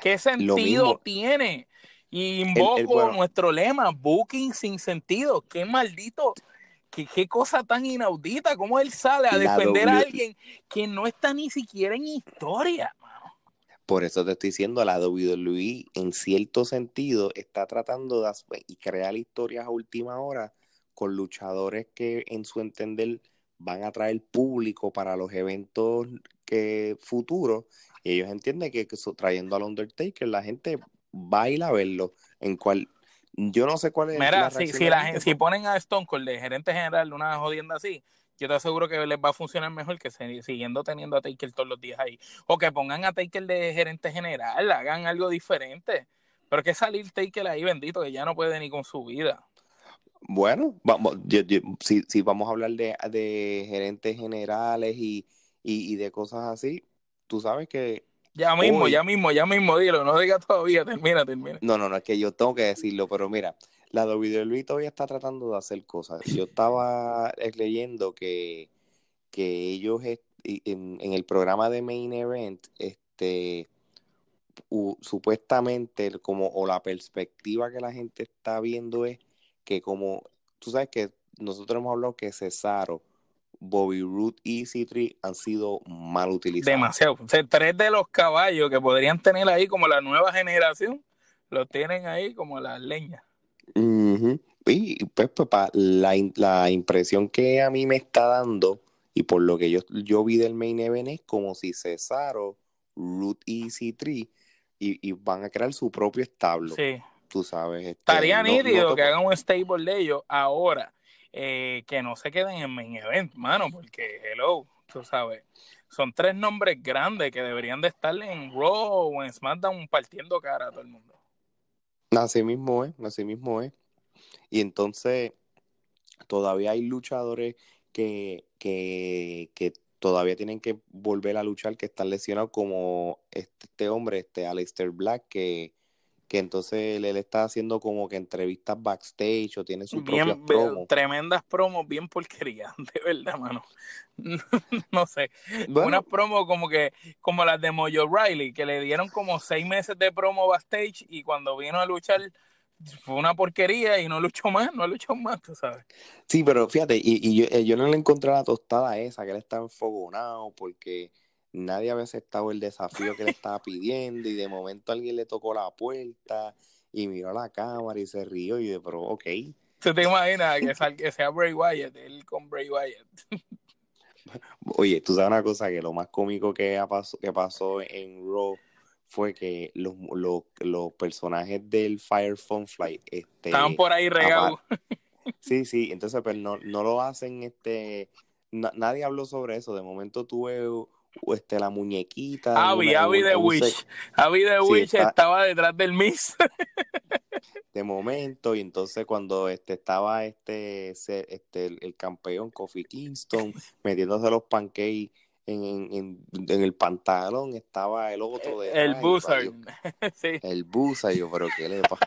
¿Qué sentido tiene? Y invoco nuestro lema, booking sin sentido. Qué maldito, qué, qué cosa tan inaudita, cómo él sale a defender a alguien que no está ni siquiera en historia. Por eso te estoy diciendo, la WWE en cierto sentido está tratando de y crear historias a última hora con luchadores que en su entender van a traer público para los eventos que futuros. Y ellos entienden que, trayendo al Undertaker la gente va a ir a verlo. En cual yo no sé cuál es. Mira, si, si, la, si ponen a Stone Cold de gerente general una jodienda así, yo te aseguro que les va a funcionar mejor que siguiendo teniendo a Taker todos los días ahí. O que pongan a Taker de gerente general, hagan algo diferente. Pero que salir Taker ahí, bendito, que ya no puede ni con su vida. Bueno, vamos, si, vamos a hablar de, gerentes generales y, de cosas así, tú sabes que ya mismo, ya mismo, ya mismo, dilo, no digas todavía, termina, termina. No, no, no, es que yo tengo que decirlo, pero mira, la WWE todavía está tratando de hacer cosas. Yo estaba leyendo que, que ellos en, el programa de Main Event, este supuestamente como o la perspectiva que la gente está viendo es que como tú sabes que nosotros hemos hablado que Cesaro, Bobby Root y C3 han sido mal utilizados. Demasiado. O sea, tres de los caballos que podrían tener ahí como la nueva generación, los tienen ahí como las leñas. Y pues, papá, la, la, impresión que a mí me está dando, y por lo que yo, yo vi del main event, es como si Cesaro, Root y C3 y, van a crear su propio establo. Sí. Tú sabes. Este, Estaría nítido que hagan un stable de ellos ahora, eh, que no se queden en main event, mano, porque hello, tú sabes. Son tres nombres grandes que deberían de estar en Raw o en SmackDown partiendo cara a todo el mundo. Así mismo es, así mismo es. Y entonces todavía hay luchadores que, que, que todavía tienen que volver a luchar, que están lesionados, como este, este hombre, este Aleister Black, que, que entonces él, está haciendo como que entrevistas backstage o tiene sus propias promos. Tremendas promos, bien porquerías, de verdad, mano. no sé. Unas promos como que, como las de Mojo Riley, que le dieron como seis meses de promo backstage y cuando vino a luchar fue una porquería y no luchó más, no luchó más, tú sabes. Sí, pero fíjate, y, y yo, eh, yo, no le encontré la tostada esa, que él estaba enfogonado porque nadie había aceptado el desafío que le estaba pidiendo y de momento alguien le tocó la puerta y miró a la cámara y se rió y de, pero ok. ¿Se te imaginas que, sea Bray Wyatt, él con Bray Wyatt? Oye, tú sabes una cosa, que lo más cómico que, pasó, que pasó en Raw fue que los, los, personajes del Firefly Fly este, estaban por ahí regados. Sí, sí, entonces pero pues, no, no lo hacen, este, nadie habló sobre eso, de momento tuve este, la muñequita. Avi, Avi de Wish. Avi de Wish estaba detrás del Miss. de momento, y entonces cuando este, estaba este, este el, campeón Kofi Kingston metiéndose los pancakes en, en, en, el pantalón, estaba el otro de. El sí. El Buzzard, yo, pero ¿qué le pasa?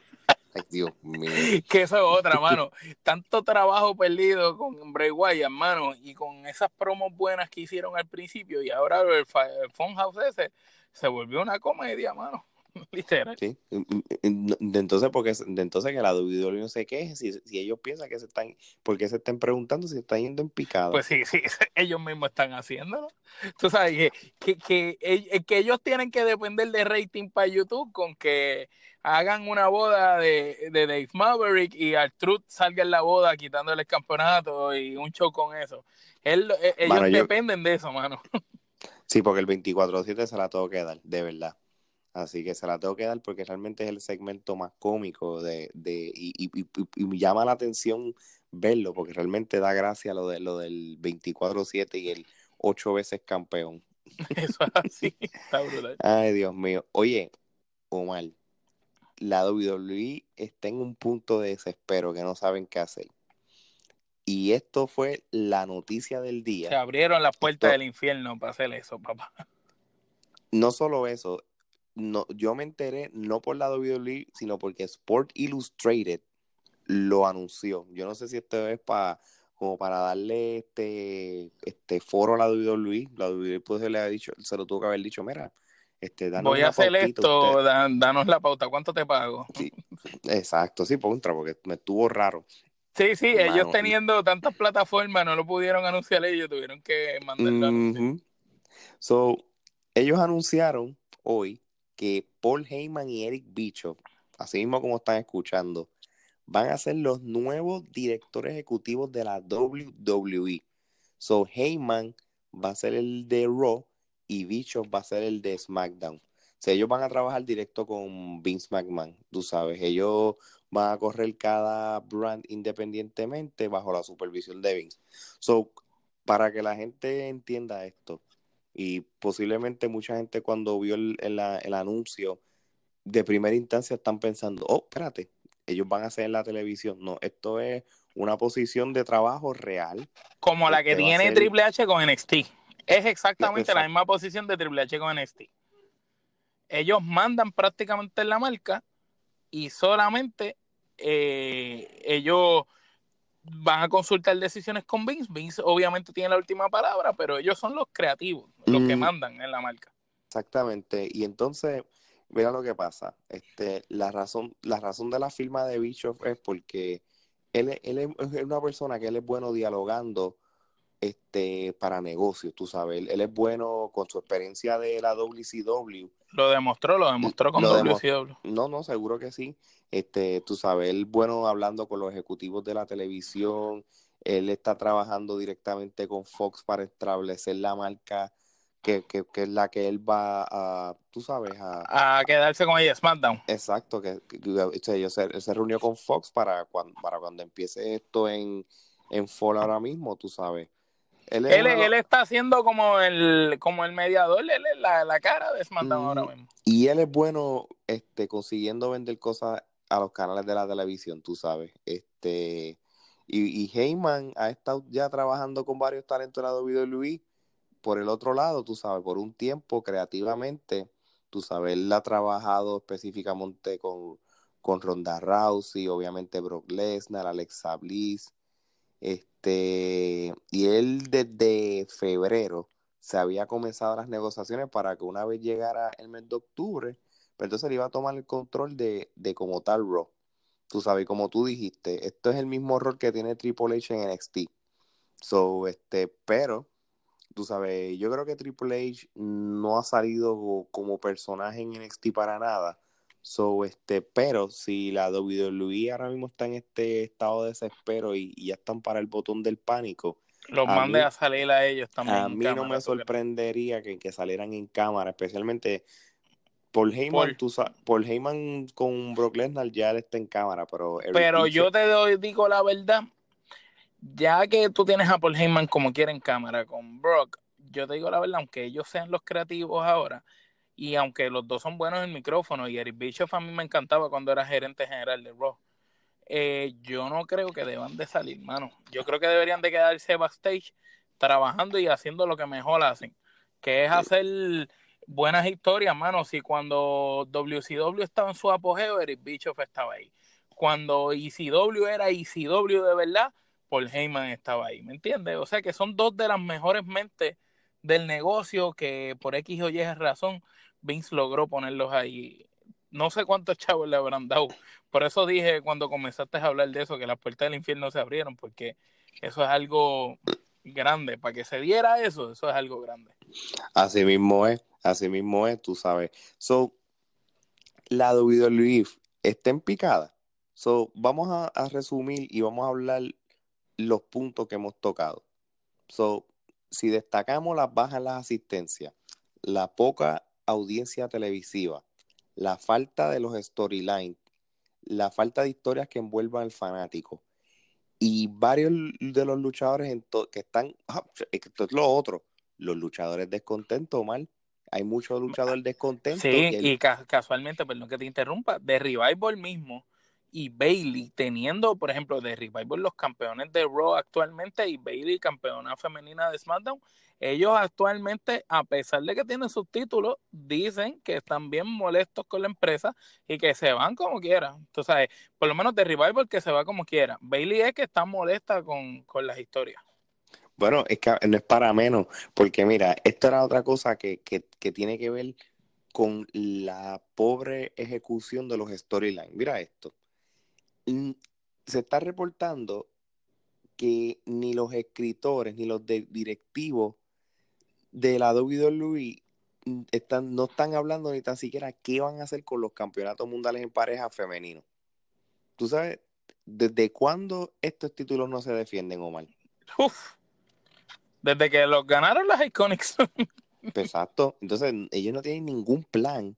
Ay, Dios mío. Que eso es otra, mano. Tanto trabajo perdido con Bray Wyatt, mano, y con esas promos buenas que hicieron al principio, y ahora el, el Funhouse ese se volvió una comedia, mano. literal. Sí. De entonces, porque, de entonces que la WWE no se queje, si, si ellos piensan que se están, porque se estén preguntando si están yendo en picado. Pues sí, sí, ellos mismos están haciéndolo. Tú sabes que, que, que, que ellos tienen que depender de rating para YouTube con que hagan una boda de, de Dave Maverick y Truth salga en la boda quitándole el campeonato y un show con eso. Él, eh, ellos dependen de eso, mano. Sí, porque el 24-7 se la tengo que dar, de verdad. Así que se la tengo que dar porque realmente es el segmento más cómico de, de y, y, y, me llama la atención verlo porque realmente da gracia lo, de, lo del 24-7 y el ocho veces campeón. Eso es así, está brutal. Ay, Dios mío. Oye, Omar, la WWE está en un punto de desespero que no saben qué hacer. Y esto fue la noticia del día. Se abrieron las puertas del infierno para hacer eso, papá. No solo eso, no, yo me enteré no por la WWE, sino porque Sport Illustrated lo anunció. Yo no sé si esto es para como para darle este, este foro a la WWE. La WWE pues, le ha dicho, se lo tuvo que haber dicho, mira, este, Voy a hacer esto, danos la pauta, ¿cuánto te pago? Sí, exacto, sí, contra, porque me estuvo raro. Sí, sí, ellos teniendo tantas plataformas no lo pudieron anunciar ellos, tuvieron que mandarlo. So, ellos anunciaron hoy que Paul Heyman y Eric Bischoff, así mismo como están escuchando, van a ser los nuevos directores ejecutivos de la WWE. So, Heyman va a ser el de Raw y Bischoff va a ser el de SmackDown. O sea, ellos van a trabajar directo con Vince McMahon, tú sabes. Ellos van a correr cada brand independientemente bajo la supervisión de Vince. So, para que la gente entienda esto, y posiblemente mucha gente cuando vio el, el, anuncio de primera instancia están pensando, oh, espérate, ellos van a hacer en la televisión. No, esto es una posición de trabajo real. Como la que tiene Triple H con NXT. Es exactamente la misma posición de Triple H con NXT. Ellos mandan prácticamente la marca y solamente eh, ellos van a consultar decisiones con Vince. Vince obviamente tiene la última palabra, pero ellos son los creativos, los que mm. mandan en la marca. Exactamente. Y entonces, mira lo que pasa. Este, la razón, la razón de la firma de Bischoff es porque él, él es una persona que él es bueno dialogando este, para negocios, tú sabes. Él, es bueno con su experiencia de la WCW. Lo demostró, lo demostró con WCW. No, no, seguro que sí. Este, tú sabes, él bueno hablando con los ejecutivos de la televisión. Él está trabajando directamente con Fox para establecer la marca que, que, que es la que él va a, tú sabes, a, a quedarse con ella, SmackDown. Exacto, que, que, se, se, reunió con Fox para cuando, para cuando empiece esto en, en Fall ahora mismo, tú sabes. Él, él, está haciendo como el, como el mediador, él es la, cara de SmackDown ahora mismo. Y él es bueno este, consiguiendo vender cosas a los canales de la televisión, tú sabes. Este, y, Heyman ha estado ya trabajando con varios talentos de la WWE. Por el otro lado, tú sabes, por un tiempo creativamente, tú sabes, él ha trabajado específicamente con, con Ronda Rousey, obviamente Brock Lesnar, Alexa Bliss, este, y él desde febrero se había comenzado las negociaciones para que una vez llegara el mes de octubre, pues entonces él iba a tomar el control de, de como tal Raw. Tú sabes, como tú dijiste, esto es el mismo rol que tiene Triple H en NXT. So, este, pero, tú sabes, yo creo que Triple H no ha salido como personaje en NXT para nada. So, este, pero si la WWE ahora mismo está en este estado de desespero y, ya están para el botón del pánico. Los mande a salir a ellos también. A mí no me sorprendería que, que, salieran en cámara, especialmente Paul Heyman, Paul, Heyman con Brock Lesnar ya él está en cámara, pero... pero yo te doy, digo la verdad, ya que tú tienes a Paul Heyman como quiera en cámara con Brock, yo te digo la verdad, aunque ellos sean los creativos ahora, y aunque los dos son buenos en el micrófono, y Eric Bischoff a mí me encantaba cuando era gerente general de Raw, eh, yo no creo que deban de salir, mano. Yo creo que deberían de quedarse backstage trabajando y haciendo lo que mejor hacen, que es hacer buenas historias, mano. Si cuando WCW estaba en su apogeo, Eric Bischoff estaba ahí. Cuando ECW era ECW de verdad, Paul Heyman estaba ahí, ¿me entiendes? O sea que son dos de las mejores mentes del negocio que por X o Y razón Vince logró ponerlos ahí no sé cuántos chavos le habrán dado. Por eso dije cuando comenzaste a hablar de eso, que las puertas del infierno se abrieron, porque eso es algo grande. Para que se diera eso, eso es algo grande. Así mismo es, así mismo es, tú sabes. So, la WWE está en picada. So, vamos a, resumir y vamos a hablar los puntos que hemos tocado. So, si destacamos las bajas en las asistencias, la poca audiencia televisiva, la falta de los storylines, la falta de historias que envuelvan al fanático y varios de los luchadores que están, ah, esto es lo otro, los luchadores descontentos, mal. Hay muchos luchadores descontentos. Sí, y, casualmente, perdón que te interrumpa, de Revival mismo y Bailey teniendo, por ejemplo, de Revival los campeones de Raw actualmente y Bailey campeona femenina de SmackDown, ellos actualmente, a pesar de que tienen sus títulos, dicen que están bien molestos con la empresa y que se van como quieran. Entonces, por lo menos de Revival que se va como quiera. Bailey es que está molesta con, con las historias. Bueno, es que no es para menos, porque mira, esto era otra cosa que, que, tiene que ver con la pobre ejecución de los storylines. Mira esto se está reportando que ni los escritores ni los directivos de la WWE están, no están hablando ni tan siquiera qué van a hacer con los campeonatos mundiales en pareja femenino. ¿Tú sabes desde cuándo estos títulos no se defienden, Omar? Uf, desde que los ganaron las Iconics. Exacto. Entonces, ellos no tienen ningún plan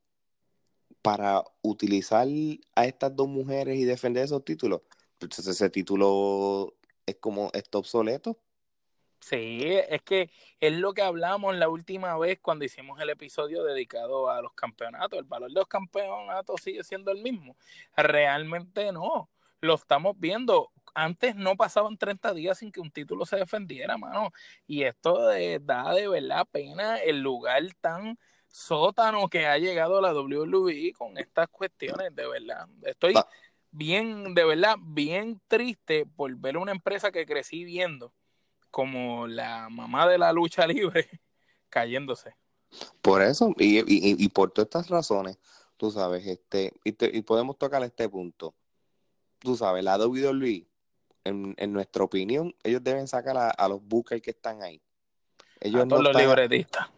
para utilizar a estas dos mujeres y defender esos títulos. Entonces ese título es como, está obsoleto. Sí, es que es lo que hablamos la última vez cuando hicimos el episodio dedicado a los campeonatos. El valor de los campeonatos sigue siendo el mismo. Realmente no. Lo estamos viendo. Antes no pasaban 30 días sin que un título se defendiera, mano. Y esto da de verdad pena el lugar tan sótano que ha llegado la WWE con estas cuestiones, de verdad. Estoy bien, de verdad, bien triste por ver una empresa que crecí viendo como la mamá de la lucha libre cayéndose. Por eso, y, por todas estas razones, tú sabes, este, y, podemos tocar este punto. Tú sabes, la WWE, en, en nuestra opinión, ellos deben sacar a, los bookers que están ahí. Ellos a todos los libretistas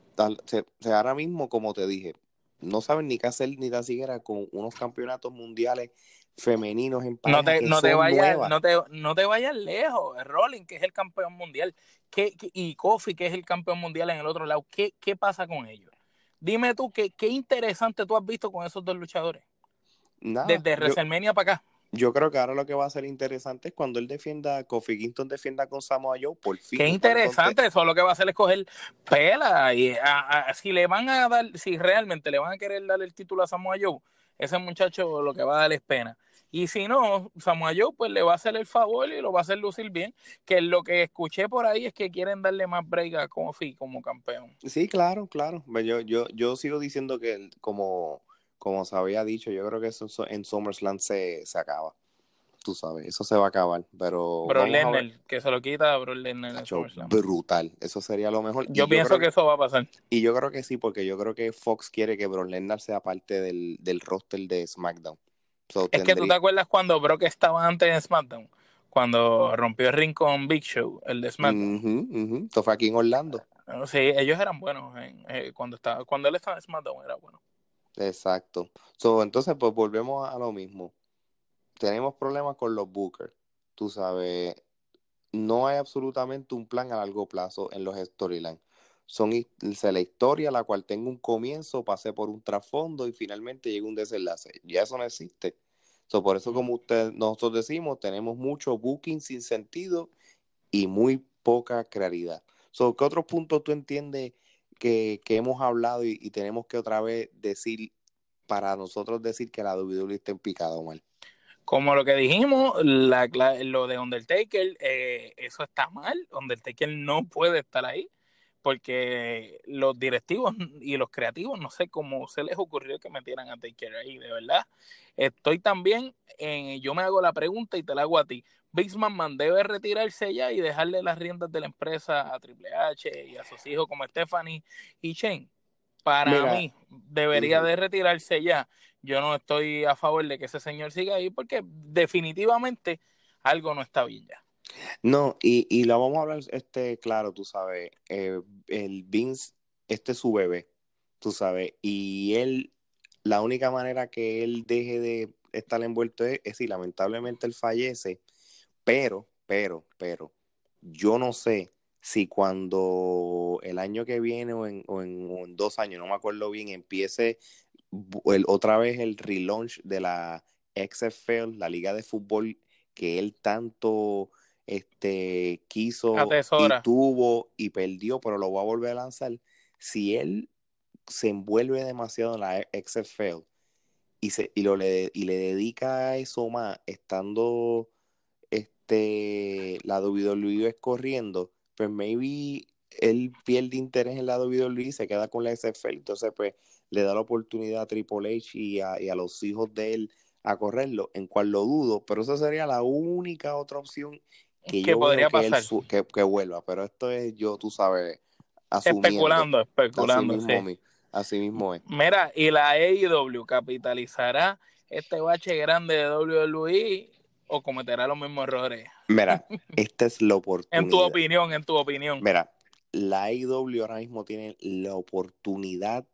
ahora mismo, como te dije, no saben ni qué hacer ni tan siquiera con unos campeonatos mundiales femeninos en no te, no te vayas no te, no te vayas lejos Rolling que es el campeón mundial ¿qué, y Kofi que es el campeón mundial en el otro lado ¿qué, qué pasa con ellos? dime tú qué, qué interesante tú has visto con esos dos luchadores desde WrestleMania para acá yo creo que ahora lo que va a ser interesante es cuando él defienda, Kofi Kingston defienda con Samoa Joe, por fin. Qué interesante, eso lo que va a hacer es coger pela y si le van a dar, si realmente le van a querer dar el título a Samoa Joe, ese muchacho lo que va a dar es pena. Y si no, Samoa Joe pues le va a hacer el favor y lo va a hacer lucir bien, que lo que escuché por ahí es que quieren darle más break a Kofi como campeón. Sí, claro, claro. Yo, yo, yo sigo diciendo que como como se había dicho, yo creo que eso en SummerSlam se, se acaba. Tú sabes, eso se va a acabar, pero... Bro Lennon, que se lo quita a Bro SummerSlam. Brutal, eso sería lo mejor. Yo, pienso que, eso va a pasar. Y yo creo que sí, porque yo creo que Fox quiere que Bro Lesnar sea parte del, del roster de SmackDown. es que tú te acuerdas cuando Brock estaba antes en SmackDown, cuando rompió el ring con Big Show, el de SmackDown. Esto fue aquí en Orlando. Sí, ellos eran buenos eh, cuando estaba, cuando él estaba en SmackDown era bueno. Exacto. So, entonces, pues volvemos a lo mismo. Tenemos problemas con los bookers. Tú sabes, no hay absolutamente un plan a largo plazo en los storylines. Son la historia la cual tengo un comienzo, pasé por un trasfondo y finalmente llega un desenlace. Ya eso no existe. So, por eso, como usted, nosotros decimos, tenemos mucho booking sin sentido y muy poca claridad. So, ¿Qué otros puntos tú entiendes que, hemos hablado y, tenemos que otra vez decir, para nosotros decir que la WWE está en picado, mal. Como lo que dijimos, la, lo de Undertaker, eh, eso está mal. Undertaker no puede estar ahí porque los directivos y los creativos, no sé cómo se les ocurrió que metieran a Taker ahí, de verdad. Estoy también, yo me hago la pregunta y te la hago a ti. Vince McMahon debe retirarse ya y dejarle las riendas de la empresa a Triple H y a sus hijos como Stephanie y Shane. Para mí, debería de retirarse ya. yo no estoy a favor de que ese señor siga ahí porque definitivamente algo no está bien ya. No, y, y lo vamos a hablar, este, claro, tú sabes, eh, el Vince, este es su bebé, tú sabes, y él, la única manera que él deje de estar envuelto es, es si lamentablemente él fallece, pero, pero, pero, yo no sé si cuando el año que viene o en, o en, o en dos años, no me acuerdo bien, empiece el, otra vez el relaunch de la XFL, la liga de fútbol que él tanto este, quiso Atesora. y tuvo y perdió, pero lo va a volver a lanzar. Si él se envuelve demasiado en la XFL y, se, y, lo, le, y le dedica a eso más, estando este, la WWE corriendo, pues maybe él pierde interés en la WWE y se queda con la XFL. Entonces, pues le da la oportunidad a Triple H y a, y a los hijos de él a correrlo, en cual lo dudo, pero esa sería la única otra opción que, yo podría que, pasar. él que, que vuelva, pero esto es yo, tú sabes, asumiendo. Especulando, especulando. Así mismo, sí. así mismo es. Mira, y la AEW capitalizará este bache grande de WWE o cometerá los mismos errores. Mira, esta es la oportunidad. En tu opinión, en tu opinión. Mira, la AEW ahora mismo tiene la oportunidad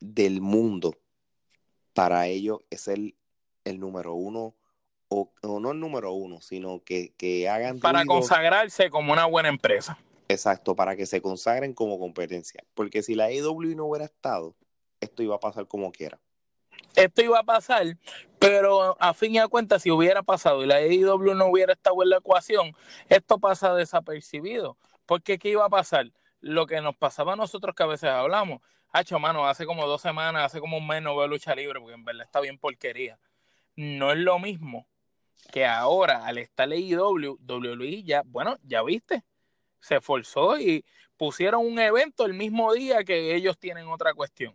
del mundo para ellos es ser el número uno, o, o no el número uno, sino que, que hagan Para ruido. consagrarse como una buena empresa. Exacto, para que se consagren como competencia. Porque si la AEW no hubiera estado, esto iba a pasar como quiera. Esto iba a pasar, pero a fin y a cuenta, si hubiera pasado y la AEW no hubiera estado en la ecuación, esto pasa desapercibido. Porque ¿qué iba a pasar? Lo que nos pasaba a nosotros que a veces hablamos. Hacho, mano, hace como dos semanas, hace como un mes no veo lucha libre, porque en verdad está bien porquería. No es lo mismo que ahora, al estar AEW, WWE ya, bueno, ya viste, se esforzó y pusieron un evento el mismo día que ellos tienen otra cuestión.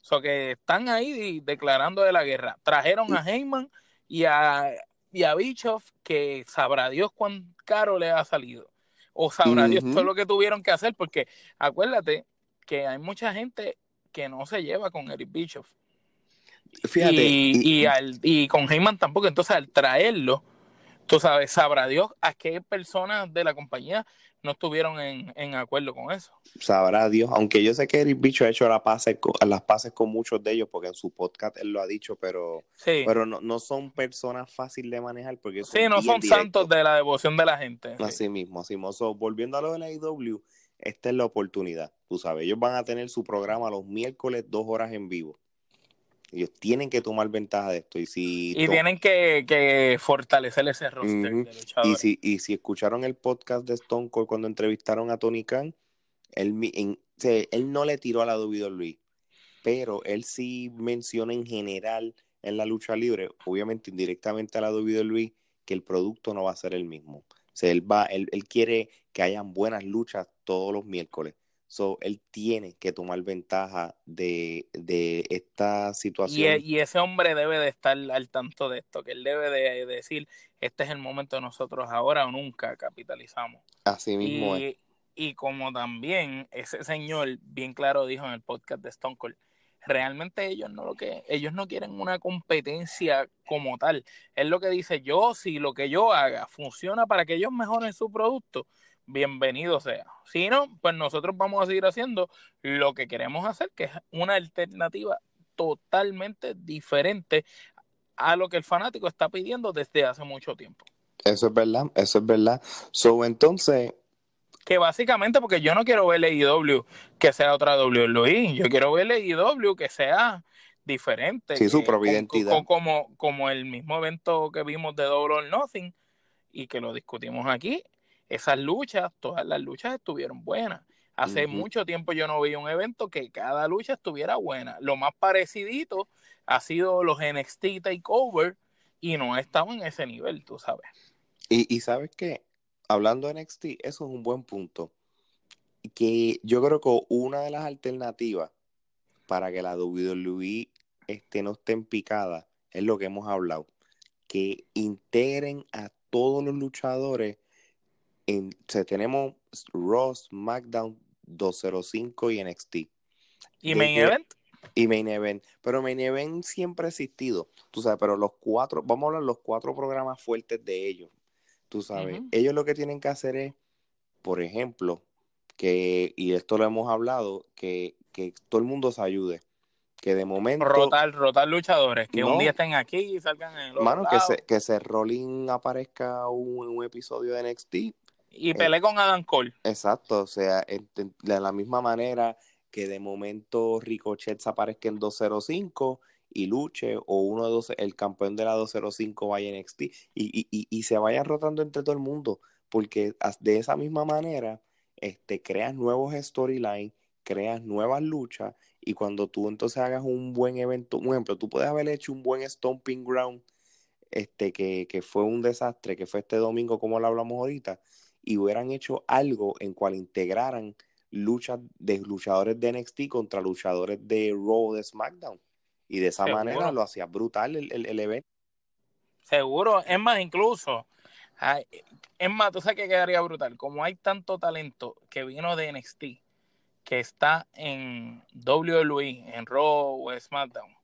O sea, que están ahí declarando de la guerra. Trajeron a Heyman y a, y a Bischoff, que sabrá Dios cuán caro le ha salido. O sabrá Dios todo lo que tuvieron que hacer, porque acuérdate que hay mucha gente que no se lleva con Eric Bischoff. Fíjate, y, y- y al- y con Heyman tampoco. Entonces, al traerlo, tú sabes, sabrá Dios a qué personas de la compañía no estuvieron en, en acuerdo con eso. sabrá Dios, aunque yo sé que Eric Bicho ha hecho la pases con- las pases con muchos de ellos, porque en su podcast él lo ha dicho, pero, Sí, pero no, no son personas fáciles de manejar porque sí no son directos. santos de la devoción de la gente. sí. Así mismo, así mismo. So, volviendo a lo de la IW, esta es la oportunidad. Tú sabes, ellos van a tener su programa los miércoles, dos horas en vivo. Ellos tienen que tomar ventaja de esto. Y si, Y tienen que, que fortalecer ese roster de y luchadores. si, y si escucharon el podcast de Stone Cold cuando entrevistaron a Tony Khan, él, en- él no le tiró a la WWE, pero él sí menciona en general en la lucha libre, obviamente indirectamente a la WWE, que el producto no va a ser el mismo. O sea, él, va, él, él quiere que hayan buenas luchas todos los miércoles. So, él tiene que tomar ventaja de, de esta situación. e- y ese hombre debe de estar al tanto de esto, que él debe de decir, este es el momento de nosotros ahora o nunca capitalizamos. Así mismo es. Y, y como también ese señor bien claro dijo en el podcast de Stone Cold, realmente ellos no lo que ellos no quieren una competencia como tal. Es lo que dice yo, si lo que yo haga funciona para que ellos mejoren su producto, bienvenido sea. Si no, pues nosotros vamos a seguir haciendo lo que queremos hacer, que es una alternativa totalmente diferente a lo que el fanático está pidiendo desde hace mucho tiempo. Eso es verdad, eso es verdad. So, entonces, que básicamente porque yo no quiero ver AEW que sea otra WWE, yo quiero ver AEW que sea diferente. Sí, su propia identidad. con- como, como el mismo evento que vimos de Double or Nothing y que lo discutimos aquí, esas luchas, todas las luchas estuvieron buenas. Hace mucho tiempo yo no veía un evento que cada lucha estuviera buena. Lo más parecidito ha sido los NXT Takeover y no estaban en ese nivel, tú sabes. Y, y sabes qué, hablando de NXT, eso es un buen punto. Que yo creo que una de las alternativas para que la WWE este, no esté en picada es lo que hemos hablado. Que integren a todos los luchadores. En, o sea, tenemos Ross, SmackDown, 205 y NXT. Y Main Event, Y Main Event. Pero Main Event siempre ha existido. Tú sabes, pero los cuatro, vamos a hablar los cuatro programas fuertes de ellos. Tú sabes, ellos lo que tienen que hacer es, por ejemplo, que, y esto lo hemos hablado, que, que todo el mundo se ayude que de momento rotar rotar luchadores que un día estén aquí y salgan en el mano que se que se Rolling aparezca un, un episodio de NXT y pelee con Adam Cole. exacto o sea de la misma manera que de momento Ricochet aparezca en 205 y luche o uno de dos el campeón de la 205 vaya en NXT y, y, y, y se vayan rotando entre todo el mundo porque de esa misma manera este creas nuevos storylines creas nuevas luchas y cuando tú entonces hagas un buen evento, un ejemplo, tú puedes haber hecho un buen Stomping Ground, este, que, que fue un desastre, que fue este domingo, como lo hablamos ahorita, y hubieran hecho algo en cual integraran luchas de luchadores de NXT contra luchadores de Raw de SmackDown. Y de esa manera lo hacía brutal el, el, el, evento. Seguro, es más, incluso, es más, tú sabes que quedaría brutal. Como hay tanto talento que vino de NXT, que está en WWE, en Raw o SmackDown,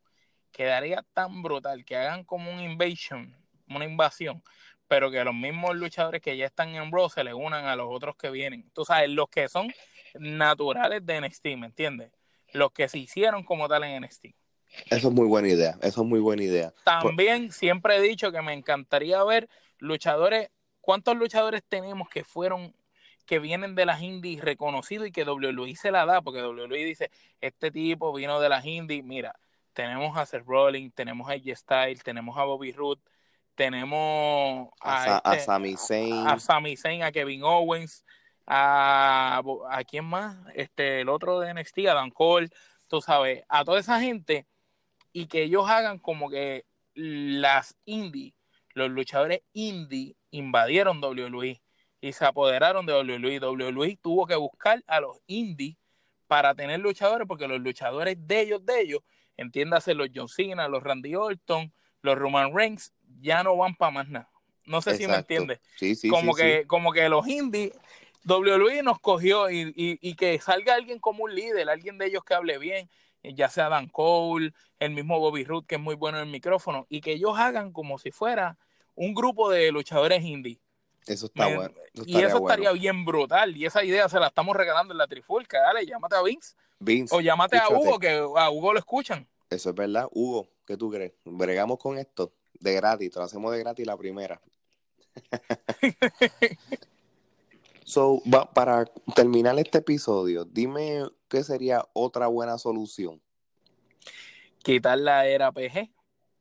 quedaría tan brutal que hagan como un invasion, una invasión, pero que los mismos luchadores que ya están en Raw se le unan a los otros que vienen. Tú sabes, los que son naturales de NXT, ¿me entiendes? Los que se hicieron como tal en NXT. Eso es muy buena idea, eso es muy buena idea. También siempre he dicho que me encantaría ver luchadores, ¿cuántos luchadores tenemos que fueron que vienen de las indies reconocidos y que WWE se la da, porque WWE dice, este tipo vino de las indies, mira, tenemos a Seth Rollins, tenemos a AJ Styles, tenemos a Bobby Roode, tenemos a, a, este, Sami Zayn, a, Sami Zayn, a Kevin Owens, a, a quién más, este, el otro de NXT, a Dan Cole, tú sabes, a toda esa gente y que ellos hagan como que las indies, los luchadores indie invadieron WWE y se apoderaron de WWE. WWE tuvo que buscar a los indies para tener luchadores, porque los luchadores de ellos, de ellos, entiéndase los John Cena, los Randy Orton, los Roman Reigns, ya no van para más nada. No sé si me entiendes. Sí, sí, como sí, que, como que los indies, WWE nos cogió y, y, y, que salga alguien como un líder, alguien de ellos que hable bien, ya sea Dan Cole, el mismo Bobby Roode, que es muy bueno en el micrófono, y que ellos hagan como si fuera un grupo de luchadores indies eso está bueno. y eso estaría bien brutal. Y esa idea se la estamos regalando en la trifulca. Dale, llámate a Vince. Vince o llámate a Hugo, que a Hugo lo escuchan. Eso es verdad. Hugo, ¿qué tú crees? Bregamos con esto de gratis. Te lo hacemos de gratis la primera. so, para terminar este episodio, dime qué sería otra buena solución. Quitar la era PG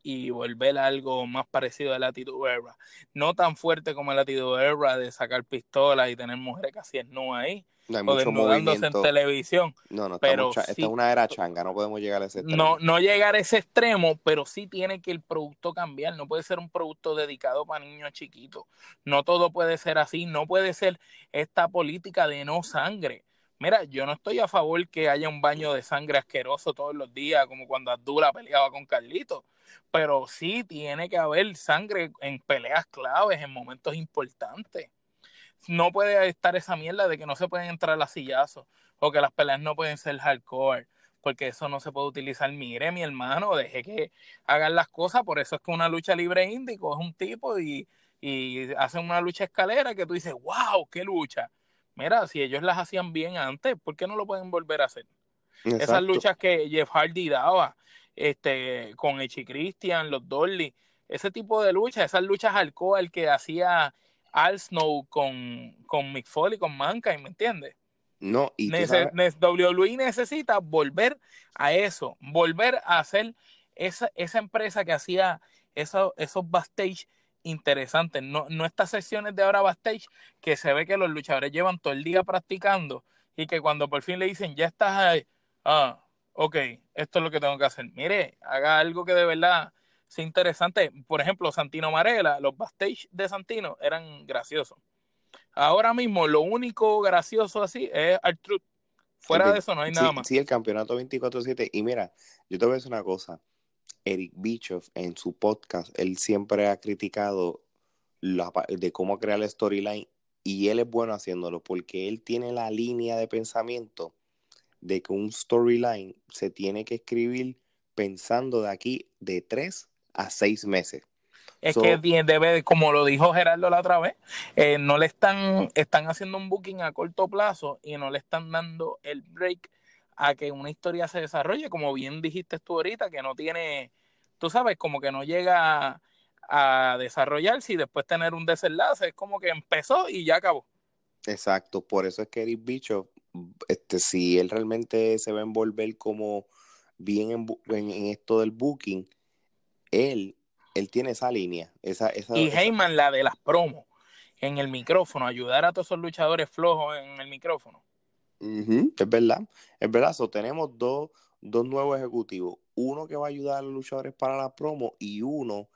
y volver a algo más parecido a Attitude Era. No tan fuerte como el Attitude Era de sacar pistolas y tener mujeres casi no ahí. No o desnudándose en televisión. No, no, pero esta es una era changa, no podemos llegar a ese extremo. No, no llegar a ese extremo, pero sí tiene que el producto cambiar. No puede ser un producto dedicado para niños chiquitos. No todo puede ser así. No puede ser esta política de no sangre. Mira, yo no estoy a favor que haya un baño de sangre asqueroso todos los días, como cuando Abdullah peleaba con Carlito pero sí tiene que haber sangre en peleas claves, en momentos importantes. No puede estar esa mierda de que no se pueden entrar a sillazos o que las peleas no pueden ser hardcore, porque eso no se puede utilizar. Mire, mi hermano, deje que hagan las cosas, por eso es que una lucha libre índico es un tipo y, y hacen una lucha escalera que tú dices, wow, qué lucha. Mira, si ellos las hacían bien antes, ¿por qué no lo pueden volver a hacer? Esas luchas que Jeff Hardy daba, este, con Echi Christian, los Dolly, ese tipo de luchas, esas luchas alcohol que hacía Al Snow con, con Mick Foley, con Mankind, ¿me entiendes? No, y WWE necesita volver a eso, volver a hacer esa, esa empresa que hacía esos backstage interesantes, no, no estas sesiones de ahora backstage que se ve que los luchadores llevan todo el día practicando y que cuando por fin le dicen ya estás ahí, ah, ok, esto es lo que tengo que hacer. Mire, haga algo que de verdad sea interesante. Por ejemplo, Santino Marella, los backstage de Santino eran graciosos. Ahora mismo, lo único gracioso así es Truth. Fuera de eso no hay nada más. Sí, el campeonato 24-7. Y mira, yo te voy a decir una cosa. Eric Bischoff en su podcast, él siempre ha criticado la, de cómo crear el storyline y él es bueno haciéndolo porque él tiene la línea de pensamiento de que un storyline se tiene que escribir pensando de aquí de tres a seis meses. Es que debe, como lo dijo Gerardo la otra vez, eh, no le están, están haciendo un booking a corto plazo y no le están dando el break a que una historia se desarrolle, como bien dijiste tú ahorita, que no tiene, tú sabes, como que no llega a, desarrollarse y después tener un desenlace, es como que empezó y ya acabó. Exacto, por eso es que Eric Bicho, este, si él realmente se va a envolver como bien en, esto del booking, él, él tiene esa línea. Esa, esa, y Heyman, la de las promos, en el micrófono, ayudar a todos esos luchadores flojos en el micrófono. Es verdad, es verdad. So, tenemos dos, dos nuevos ejecutivos. Uno que va a ayudar a los luchadores para la promo y uno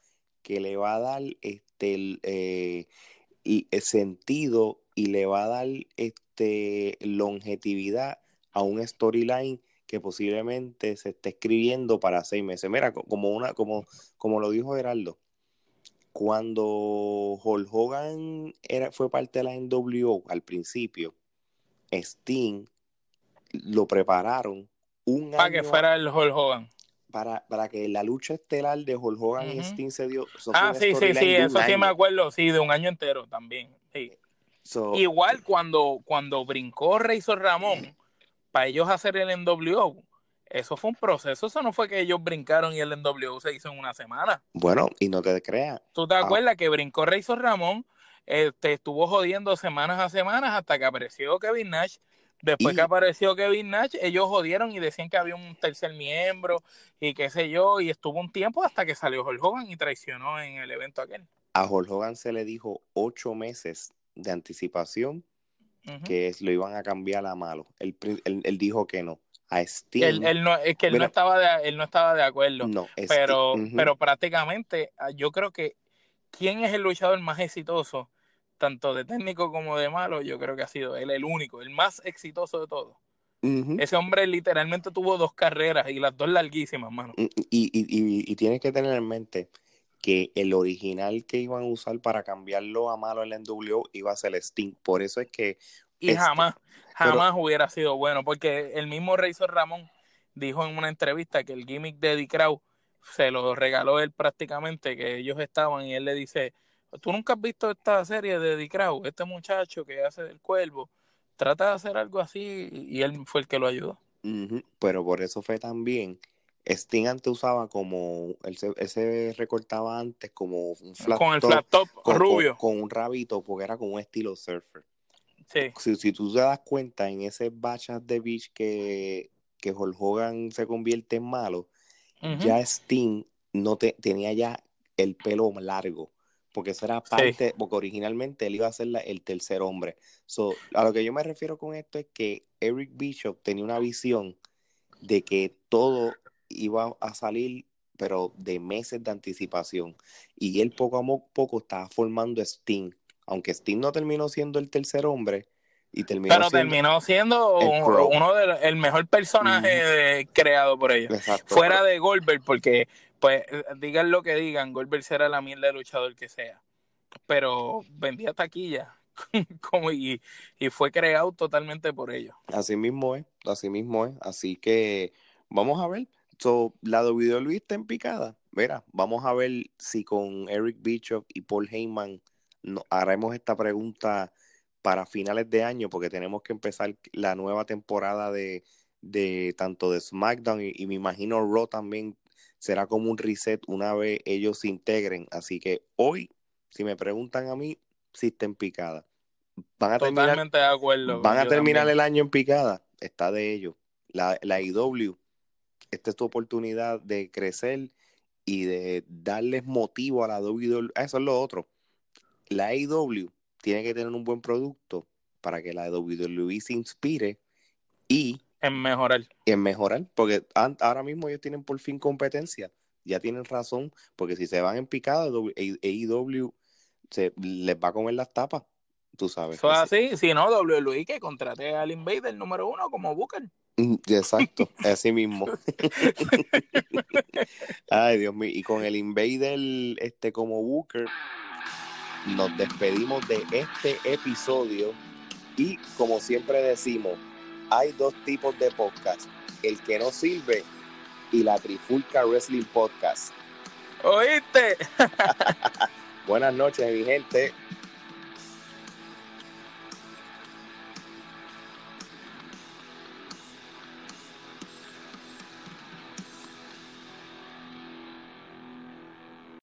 que le va a dar este eh, el sentido y le va a dar este longevidad a un storyline que posiblemente se esté escribiendo para seis meses. Mira, como una, como, como lo dijo Geraldo, cuando Hulk Hogan era, fue parte de la NWO al principio, Sting lo prepararon un para que fuera el Hulk Hogan. Para, para que la lucha estelar de Hulk Hogan y Sting se dio. Ah, sí, sí, sí, eso sí me acuerdo, sí, de un año entero también. Igual cuando, cuando brincó Razor Ramón para ellos hacer el NWO, eso fue un proceso, eso no fue que ellos brincaron y el NWO se hizo en una semana. Bueno, y no te creas. ¿Tú te ah. acuerdas que brincó Razor Ramón? Este, estuvo jodiendo semanas a semanas hasta que apareció Kevin Nash. Después que apareció Kevin Nash, ellos jodieron y decían que había un tercer miembro y qué sé yo, y estuvo un tiempo hasta que salió Hulk Hogan y traicionó en el evento aquel. A Hulk Hogan se le dijo ocho meses de anticipación que lo iban a cambiar a malo. Él, dijo que no. A Sting. Él, no, es que él, no estaba de, él no estaba de acuerdo. No, pero, pero prácticamente ah, yo creo que quién es el luchador más exitoso, tanto de técnico como de malo, yo creo que ha sido él el único, el más exitoso de todos. Ese hombre literalmente tuvo dos carreras y las dos larguísimas, mano. Y, y, y tienes que tener en mente que el original que iban a usar para cambiarlo a malo en la NWO iba a ser el Sting. Por eso es que... Y este, jamás, jamás hubiera sido bueno, porque el mismo Razor Ramón dijo en una entrevista que el gimmick de Eddie Crow se lo regaló él prácticamente, que ellos estaban y él le dice, tú nunca has visto esta serie de Eddie Crow, este muchacho que hace del cuervo, trata de hacer algo así y él fue el que lo ayudó. Pero por eso fue también Sting antes usaba como, él se, recortaba antes como un flat Con el flat top rubio. Con, un rabito, porque era como un estilo surfer. Sí. Si, tú te das cuenta en ese bachas de beach que, que Hulk Hogan se convierte en malo, ya Sting no te, tenía ya el pelo largo. Porque eso era parte, porque originalmente él iba a ser el tercer hombre. So, a lo que yo me refiero con esto es que Eric Bishop tenía una visión de que todo iba a salir, pero de meses de anticipación. Y él poco a poco estaba formando Sting. Aunque Sting no terminó siendo el tercer hombre, y terminó pero terminó siendo uno de el mejor personaje creado por ellos. Fuera de Goldberg, porque, pues, digan lo que digan, Goldberg será la mierda de luchador que sea. Pero vendía taquilla. como y, y fue creado totalmente por ellos. Así mismo es, así mismo es. Así que vamos a ver. So, la WWE está en picada. Mira, vamos a ver si con Eric Bischoff y Paul Heyman haremos esta pregunta para finales de año, porque tenemos que empezar la nueva temporada de, de tanto de SmackDown y, me imagino Raw también será como un reset una vez ellos se integren. Así que hoy, si me preguntan a mí, si está en picada. Van a Totalmente terminar, de acuerdo. Van a terminar el año en picada. Está de ellos. La, la IW esta es tu oportunidad de crecer y de darles motivo a la WWE. Eso es lo otro. La AEW tiene que tener un buen producto para que la WWE se inspire y en mejorar. En mejorar, porque ahora mismo ellos tienen por fin competencia. Ya tienen razón, porque si se van en picado, AEW se, les va a comer las tapas, tú sabes. Eso así, si no, WWE que contrate al Invader número uno como Booker. Mm, exacto, así mismo. Ay, Dios mío. Y con el Invader este, como Booker, nos despedimos de este episodio. Y como siempre decimos, hay dos tipos de podcast, el que no sirve y la Trifulca Wrestling Podcast. ¿Oíste? Buenas noches, mi gente.